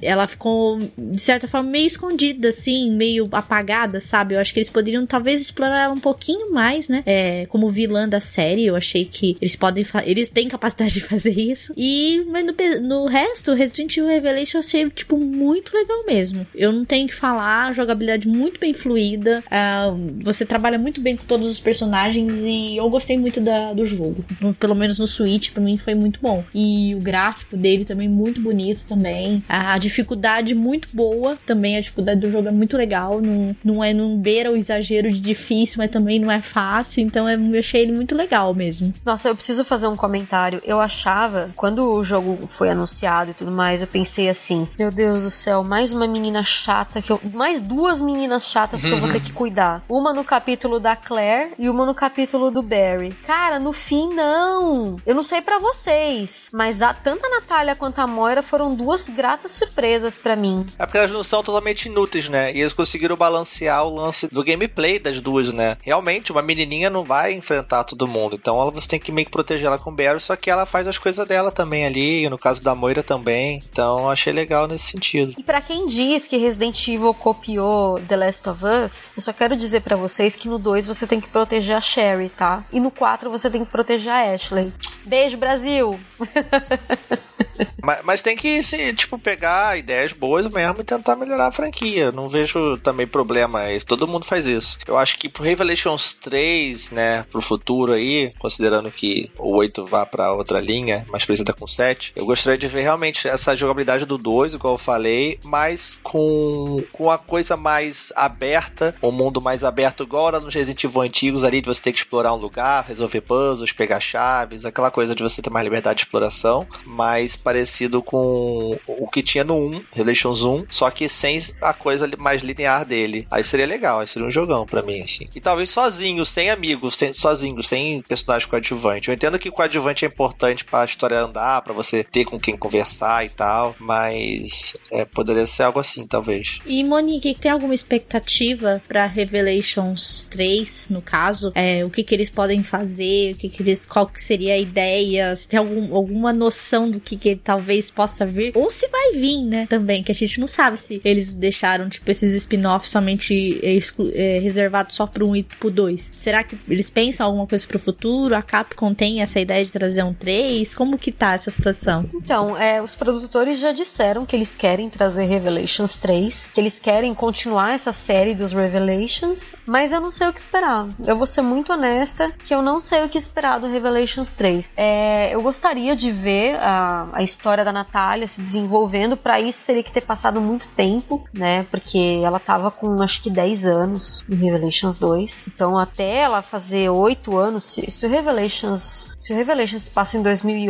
ela ficou, de certa forma, meio escondida, assim, meio apagada, sabe? Eu acho que eles poderiam talvez explorar ela um pouquinho mais, né? É, como vilã da série, eu achei que eles podem, eles têm capacidade de fazer isso. E, mas no, no resto, Resident Evil Revelation eu achei, tipo, muito legal mesmo. Eu não tenho que falar, jogabilidade muito bem fluida, uh, você trabalha muito bem com todos os personagens e eu gostei muito da, do jogo. Pelo menos no Switch, pra mim foi muito bom. E o gráfico dele também muito bonito também. A dificuldade muito boa também, a dificuldade do jogo é muito legal. Não, não é, não beira o exagero de difícil, mas também não é fácil. Então eu achei ele muito legal mesmo. Nossa, eu preciso fazer um comentário. Eu achava esperava. Quando o jogo foi anunciado e tudo mais, eu pensei assim: Meu Deus do céu, mais uma menina chata que eu. Mais duas meninas chatas que eu vou ter que cuidar. Uma no capítulo da Claire e uma no capítulo do Barry. Cara, no fim, não. Eu não sei para vocês, mas a, tanto a Natália quanto a Moira foram duas gratas surpresas para mim. É porque elas não são totalmente inúteis, né? E eles conseguiram balancear o lance do gameplay das duas, né? Realmente, uma menininha não vai enfrentar todo mundo. Então você tem que meio que proteger ela com o Barry, só que ela faz as coisas dela também ali, no caso da Moira também. Então achei legal nesse sentido. E para quem diz que Resident Evil copiou The Last of Us, eu só quero dizer para vocês que no 2 você tem que proteger a Sherry, tá? E no 4 você tem que proteger a Ashley. Beijo, Brasil! mas, mas, tem que, tipo, pegar ideias boas mesmo e tentar melhorar a franquia. Não vejo também problema. Todo mundo faz isso. Eu acho que pro Revelations 3, né, pro futuro aí, considerando que o 8 vá para outra linha, mais parecida com o 7, eu gostaria de ver realmente essa jogabilidade do 2, igual eu falei, mas com, com a coisa mais aberta, um mundo mais aberto, igual era nos Resident Evil antigos ali, de você ter que explorar um lugar, resolver puzzles, pegar chaves, aquela coisa de você ter mais liberdade de exploração, mais parecido com o que tinha no 1, Revelations 1, só que sem a coisa mais linear dele. Aí seria legal, aí seria um jogão para mim, assim. E talvez sozinho, sem amigos, sem, sozinho, sem personagem coadjuvante. Eu entendo que coadjuvante é importante para história andar, para você ter com quem conversar e tal, mas é, poderia ser algo assim, talvez. E Monique, tem alguma expectativa para Revelations 3, no caso? É, o que que eles podem fazer? O que que eles, qual que seria a ideia? Se tem algum, alguma noção do que, que talvez possa vir? Ou se vai vir, né? Também, que a gente não sabe se eles deixaram, tipo, esses spin-offs somente é, é, reservados só pro 1 e pro 2. Será que eles pensam alguma coisa pro futuro? A Capcom tem essa ideia de trazer um 3? Como que tá essa situação? Então, é, os produtores já disseram que eles querem trazer Revelations 3, que eles querem continuar essa série dos Revelations, mas eu não sei o que esperar. Eu vou ser muito honesta que eu não sei o que esperar do Revelations 3. É, eu gostaria de ver a, a história da Natália se desenvolvendo, para isso teria que ter passado muito tempo, né? Porque ela tava com acho que 10 anos em Revelations 2. Então, até ela fazer 8 anos, se, se o Revelations se o Revelations passa em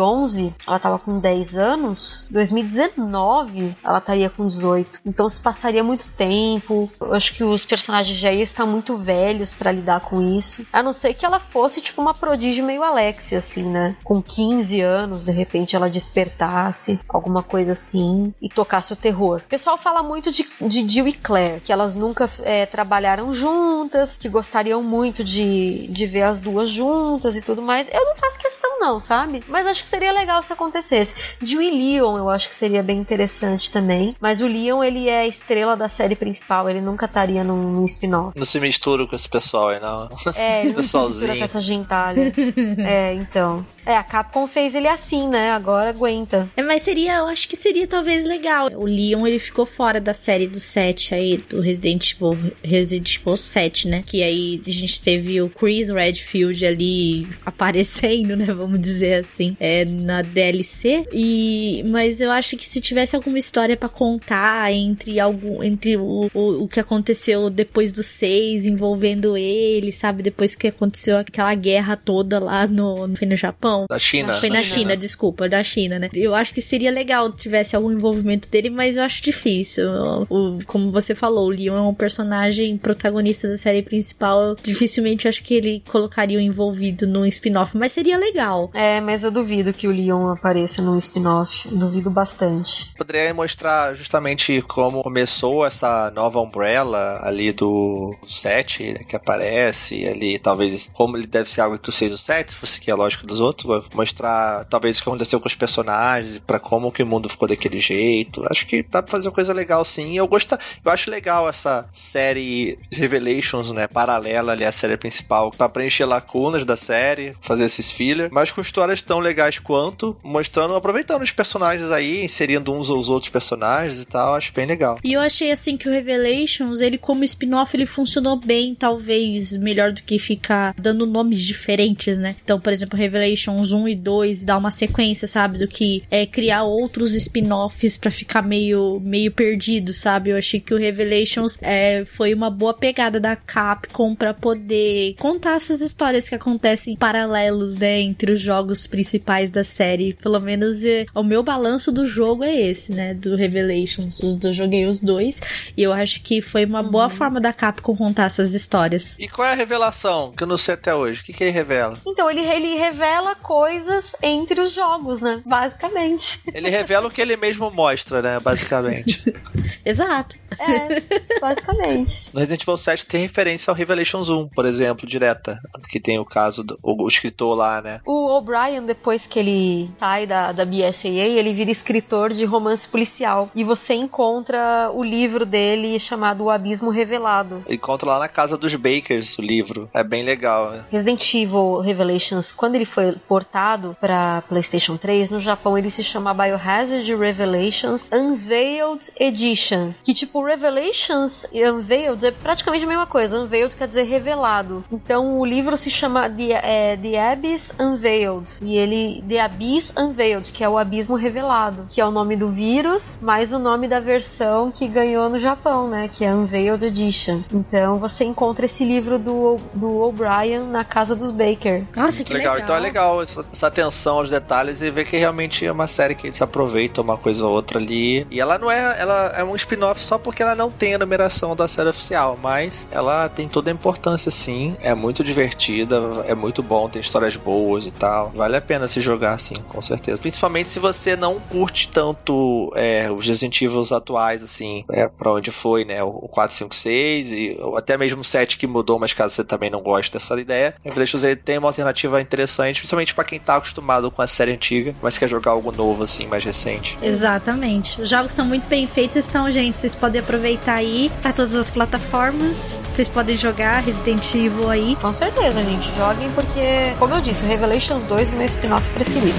2011, ela tava com 10 anos, 2019 ela estaria com 18. Então se passaria muito tempo. Eu acho que os personagens já estar muito velhos para lidar com isso. A não ser que ela fosse tipo uma prodígio meio Alexia, assim, né? Com 15 anos, de repente ela despertasse, alguma coisa assim, e tocasse o terror. O pessoal fala muito de, de Jill e Claire, que elas nunca é, trabalharam juntas, que gostariam muito de, de ver as duas juntas e tudo mais. Eu não faço questão, não, sabe? Mas acho que seria legal se acontecesse. De Leon, eu acho que seria bem interessante também. Mas o Leon, ele é a estrela da série principal, ele nunca estaria num, num spin-off. Não se mistura com esse pessoal aí, não. É, ele não se mistura com essa gentalha. é, então. É, a Capcom fez ele assim, né? Agora aguenta. É, mas seria, eu acho que seria talvez legal. O Leon, ele ficou fora da série do 7 aí, do Resident Evil, Resident Evil 7, né? Que aí a gente teve o Chris Redfield ali aparecendo, né? Vamos dizer assim, é, na DLC. E, mas eu acho que se tivesse alguma história para contar entre algum, entre o, o, o que aconteceu depois do 6, envolvendo ele, sabe? Depois que aconteceu aquela guerra toda lá no, no, no Japão Japão. Da China. Foi na China, China, desculpa, da China, né? Eu acho que seria legal tivesse algum envolvimento dele, mas eu acho difícil. O, como você falou, o Leon é um personagem protagonista da série principal. Dificilmente acho que ele colocaria o envolvido num spin-off, mas seria legal. É, mas eu duvido que o Leon apareça num spin-off. Duvido bastante. Poderia mostrar justamente como começou essa nova Umbrella ali do 7, né, que aparece ali, talvez como ele deve ser algo entre o 6 e o 7, se fosse que a lógica dos outros mostrar talvez o que aconteceu com os personagens, para como que o mundo ficou daquele jeito. Acho que dá pra fazer uma coisa legal sim. Eu gosto, eu acho legal essa série Revelations, né, paralela ali à série principal, para preencher lacunas da série, fazer esses fillers, mas com histórias tão legais quanto, mostrando, aproveitando os personagens aí, inserindo uns ou os outros personagens e tal, acho bem legal. E eu achei assim que o Revelations, ele como spin-off, ele funcionou bbem, talvez melhor do que ficar dando nomes diferentes, né? Então, por exemplo, Revelations Revelations 1 e 2 e dar uma sequência, sabe? Do que é criar outros spin-offs pra ficar meio, meio perdido, sabe? Eu achei que o Revelations é, foi uma boa pegada da Capcom pra poder contar essas histórias que acontecem paralelos, né? Entre os jogos principais da série. Pelo menos é, o meu balanço do jogo é esse, né? Do Revelations. Os, eu joguei os dois. E eu acho que foi uma boa forma da Capcom contar essas histórias. E qual é a revelação? Que eu não sei até hoje. O que, que ele revela? Então, ele, ele revela coisas entre os jogos, né? Basicamente. Ele revela o que ele mesmo mostra, né? Basicamente. Exato. É, basicamente. No Resident Evil 7 tem referência ao Revelations 1, por exemplo, direta. Que tem o caso do o, o escritor lá, né? O O'Brien, depois que ele sai da, da BSAA, ele vira escritor de romance policial. E você encontra o livro dele chamado O Abismo Revelado. Encontra lá na casa dos Bakers o livro. É bem legal. Né? Resident Evil Revelations, quando ele foi portado para PlayStation 3, no Japão ele se chama Biohazard Revelations Unveiled Edition. Que tipo, Revelations e Unveiled é praticamente a mesma coisa. Unveiled quer dizer revelado. Então o livro se chama The, é, The Abyss Unveiled. E ele. The Abyss Unveiled, que é o abismo revelado. Que é o nome do vírus, mais o nome da versão que ganhou no Japão, né? Que é Unveiled Edition. Então você encontra esse livro do, do O'Brien na casa dos Baker. Nossa, que legal. legal. Então é legal essa, essa, atenção aos detalhes e ver que realmente é uma série que eles aproveitam uma coisa ou outra ali. E ela não é. Ela é um spin-off só porque ela não tem a numeração da série oficial, mas ela tem toda a importância sim. É muito divertida, é muito bom, tem histórias boas e tal. Vale a pena se jogar sim, com certeza. Principalmente se você não curte tanto é, os Resident Evil atuais, assim, é, pra onde foi, né? O 456 e até mesmo o 7 que mudou, mas caso você também não goste dessa ideia, Revelations ele tem uma alternativa interessante, principalmente para quem tá acostumado com a série antiga, mas quer jogar algo novo, assim, mais recente. Exatamente. Os jogos são muito bem feitos, então, gente, vocês podem aproveitar aí para todas as plataformas. Vocês podem jogar Resident Evil aí. Com certeza, gente. Joguem porque, como eu disse, o Revelations 2 é o meu spin-off preferido.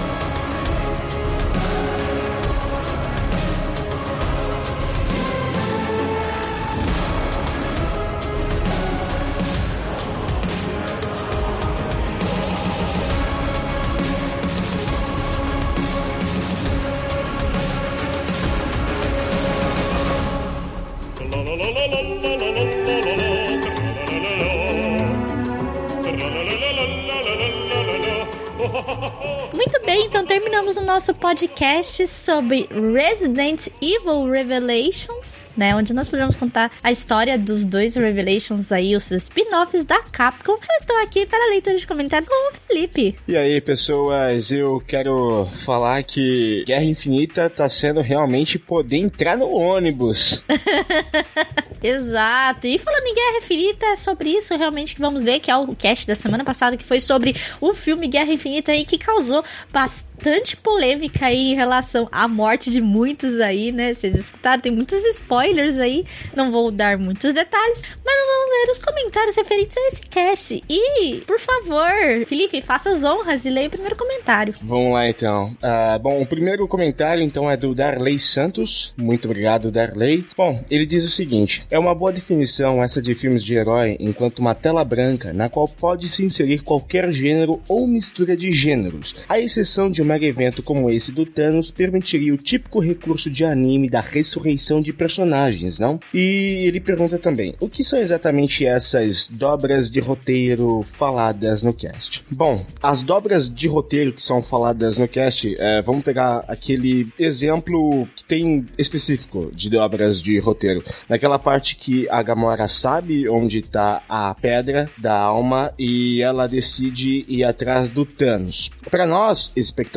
terminamos o nosso podcast sobre Resident Evil Revelations, né? Onde nós podemos contar a história dos dois Revelations aí, os spin-offs da Capcom. Eu estou aqui para a leitura de comentários com o Felipe. E aí, pessoas, eu quero falar que Guerra Infinita tá sendo realmente poder entrar no ônibus. Exato. E falando em Guerra Infinita, é sobre isso realmente que vamos ver, que é o cast da semana passada, que foi sobre o filme Guerra Infinita aí, que causou bastante polêmica aí em relação à morte de muitos aí, né? Vocês escutaram, tem muitos spoilers aí, não vou dar muitos detalhes, mas nós vamos ler os comentários referentes a esse cast. E, por favor, Felipe, faça as honras e leia o primeiro comentário. Vamos lá então. Uh, bom, o primeiro comentário então é do Darley Santos. Muito obrigado, Darley. Bom, ele diz o seguinte: é uma boa definição essa de filmes de herói enquanto uma tela branca na qual pode se inserir qualquer gênero ou mistura de gêneros. A exceção de mega evento como esse do Thanos permitiria o típico recurso de anime da ressurreição de personagens, não? E ele pergunta também: o que são exatamente essas dobras de roteiro faladas no cast? Bom, as dobras de roteiro que são faladas no cast, é, vamos pegar aquele exemplo que tem específico de dobras de roteiro. Naquela parte que a Gamora sabe onde está a pedra da alma e ela decide ir atrás do Thanos. Para nós, espectadores,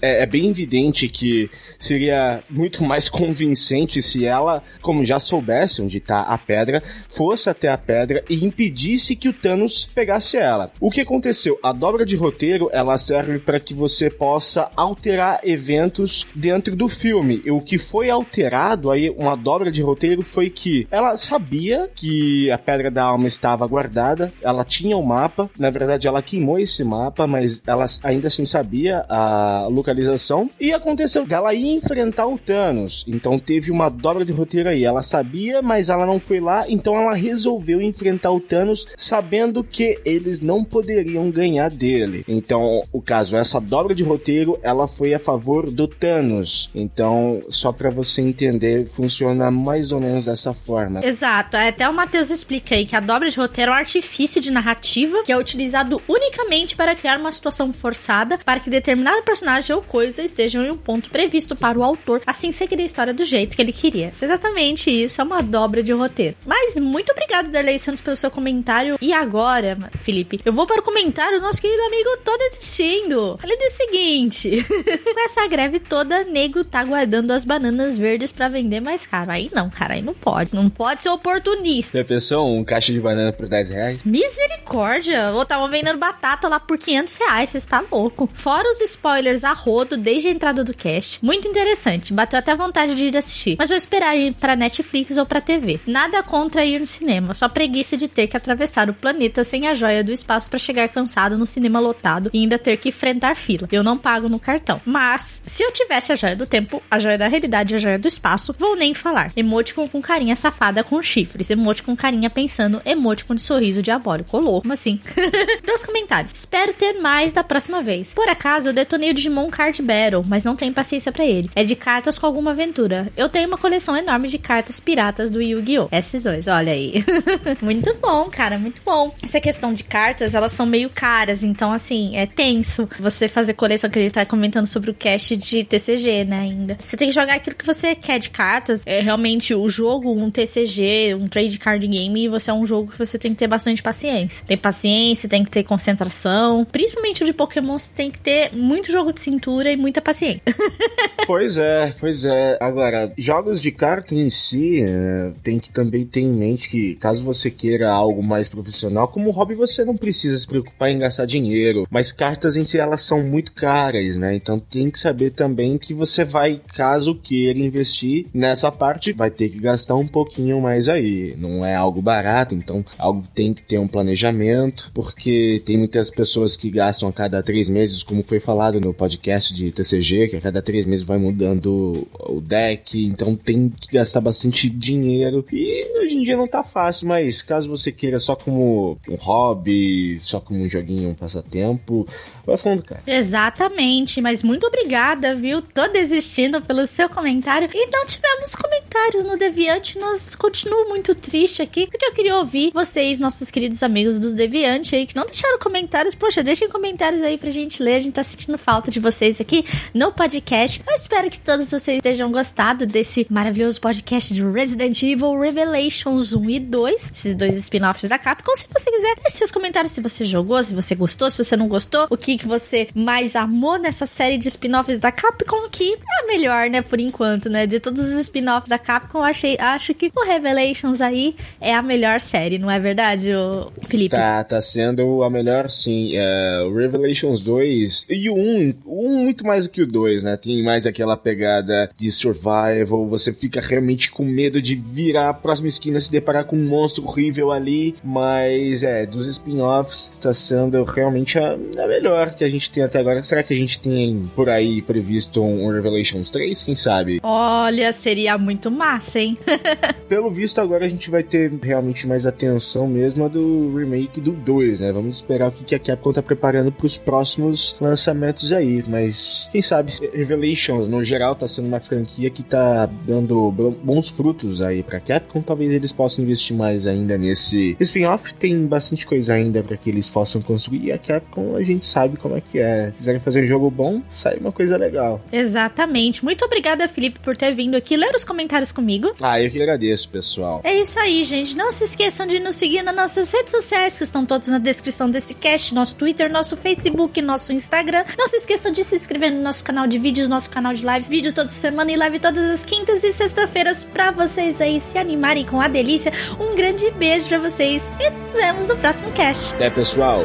é, é, bem evidente que seria muito mais convincente se ela, como já soubesse onde está a pedra, fosse até a pedra e impedisse que o Thanos pegasse ela. O que aconteceu? A dobra de roteiro ela serve para que você possa alterar eventos dentro do filme. E o que foi alterado aí, uma dobra de roteiro, foi que ela sabia que a pedra da alma estava guardada, ela tinha o um mapa, na verdade ela queimou esse mapa, mas ela ainda assim sabia a localização e aconteceu ela ia enfrentar o Thanos. Então teve uma dobra de roteiro aí. Ela sabia, mas ela não foi lá, então ela resolveu enfrentar o Thanos sabendo que eles não poderiam ganhar dele. Então, o caso, essa dobra de roteiro, ela foi a favor do Thanos. Então, só para você entender, funciona mais ou menos dessa forma. Exato. É, até o Matheus explica aí que a dobra de roteiro é um artifício de narrativa que é utilizado unicamente para criar uma situação forçada para que determinado personagem ou coisa estejam em um ponto previsto para o autor, assim seguir a história do jeito que ele queria. Exatamente isso, é uma dobra de roteiro. Mas muito obrigado, Darley Santos, pelo seu comentário. E agora, Felipe, eu vou para o comentário do nosso querido amigo Tô Desistindo. Ele diz o seguinte: Com essa greve toda, negro tá guardando as bananas verdes para vender mais caro. Aí não, cara, aí não pode. Não pode ser oportunista. Já pensou um caixa de banana por 10 reais? Misericórdia! Ou tava vendendo batata lá por 500 reais, você está louco. Fora os spoilers a rodo desde a entrada do cast. Muito interessante, bateu até vontade de ir assistir. Mas vou esperar ir pra Netflix ou pra TV. Nada contra ir no cinema, só preguiça de ter que atravessar o planeta sem a joia do espaço para chegar cansado no cinema lotado e ainda ter que enfrentar fila. Eu não pago no cartão. Mas, se eu tivesse a joia do tempo, a joia da realidade e a joia do espaço, vou nem falar. Emoticon com carinha safada com chifres, emoticon com carinha pensando, emoticon de sorriso diabólico. Ô louco, como assim? Nos comentários. Espero ter mais da próxima vez. Por acaso, eu detonei o Digimon Card Battle, mas não tenho paciência para ele. É de cartas com alguma aventura. Eu tenho uma coleção enorme de cartas piratas do Yu-Gi-Oh! S2, olha aí. muito bom, cara, muito bom. Essa questão de cartas, elas são meio caras, então assim, é tenso você fazer coleção, que ele tá comentando sobre o cast de TCG, né, ainda. Você tem que jogar aquilo que você quer de cartas. É realmente o jogo, um TCG, um trade card game, e você é um jogo que você tem que ter bastante paciência. Tem paciência, tem que ter concentração. Principalmente o de Pokémon, você tem que ter muito jogo de cintura e muita paciência. pois é, pois é. Agora, jogos de carta em si, é, tem que também ter em mente que caso você queira algo mais profissional, como hobby você não precisa se preocupar em gastar dinheiro, mas cartas em si elas são muito caras, né? Então tem que saber também que você vai, caso queira investir nessa parte, vai ter que gastar um pouquinho mais aí. Não é algo barato, então algo tem que ter um planejamento, porque tem muitas pessoas que gastam a cada três meses, como foi falado no podcast de TCG, que a cada três meses vai mudando o deck, então tem que gastar bastante dinheiro. E hoje em dia não tá fácil, mas caso você queira só como um hobby, só como um joguinho, um passatempo, vai fundo, cara. Exatamente, mas muito obrigada, viu? Tô desistindo pelo seu comentário. E não tivemos comentários no Deviante, nós continuo muito triste aqui, porque eu queria ouvir vocês, nossos queridos amigos dos Deviante aí, que não deixaram comentários. Poxa, deixem comentários aí pra gente ler, a gente tá sentindo falta de vocês aqui no podcast. Eu espero que todos vocês tenham gostado desse maravilhoso podcast de Resident Evil Revelations 1 e 2, esses dois spin-offs da Capcom. Se você quiser, deixe seus comentários se você jogou, se você gostou, se você não gostou, o que, que você mais amou nessa série de spin-offs da Capcom, que é a melhor, né, por enquanto, né? De todos os spin-offs da Capcom, achei, acho que o Revelations aí é a melhor série, não é verdade, Felipe? Tá, tá sendo a melhor, sim. É, o Revelations 2 e o 1, o 1 muito mais do que o 2, né? Tem mais aquela pegada de survival, você fica realmente com medo de virar a próxima esquina se deparar com um monstro horrível ali, mas é, dos spin-offs está sendo realmente a, a, melhor que a gente tem até agora. Será que a gente tem por aí previsto um Revelations 3? Quem sabe? Olha, seria muito massa, hein? Pelo visto, agora a gente vai ter realmente mais atenção mesmo a do remake do 2, né? Vamos esperar o que a Capcom tá preparando para os próximos lançamentos aí, mas quem sabe Revelations no geral tá sendo uma franquia que tá dando bons frutos aí para Capcom, talvez eles possam investir mais ainda nesse spin-off. Tem bastante coisa ainda para que eles possam construir. E a Capcom a gente sabe como é que é. Se quiserem fazer um jogo bom, sai uma coisa legal. Exatamente. Muito obrigada, Felipe, por ter vindo aqui ler os comentários comigo. Ah, eu que agradeço, pessoal. É isso aí, gente. Não se esqueçam de nos seguir nas nossas redes sociais, que estão todas na descrição desse cast, nosso Twitter, nosso Facebook, nosso Instagram. Não se esqueçam de se inscrever no nosso canal de vídeos, nosso canal de lives, vídeos toda semana e live todas as quintas e sexta-feiras para vocês aí se animarem com a delícia. Um grande beijo para vocês e nos vemos no próximo cast. Até, pessoal.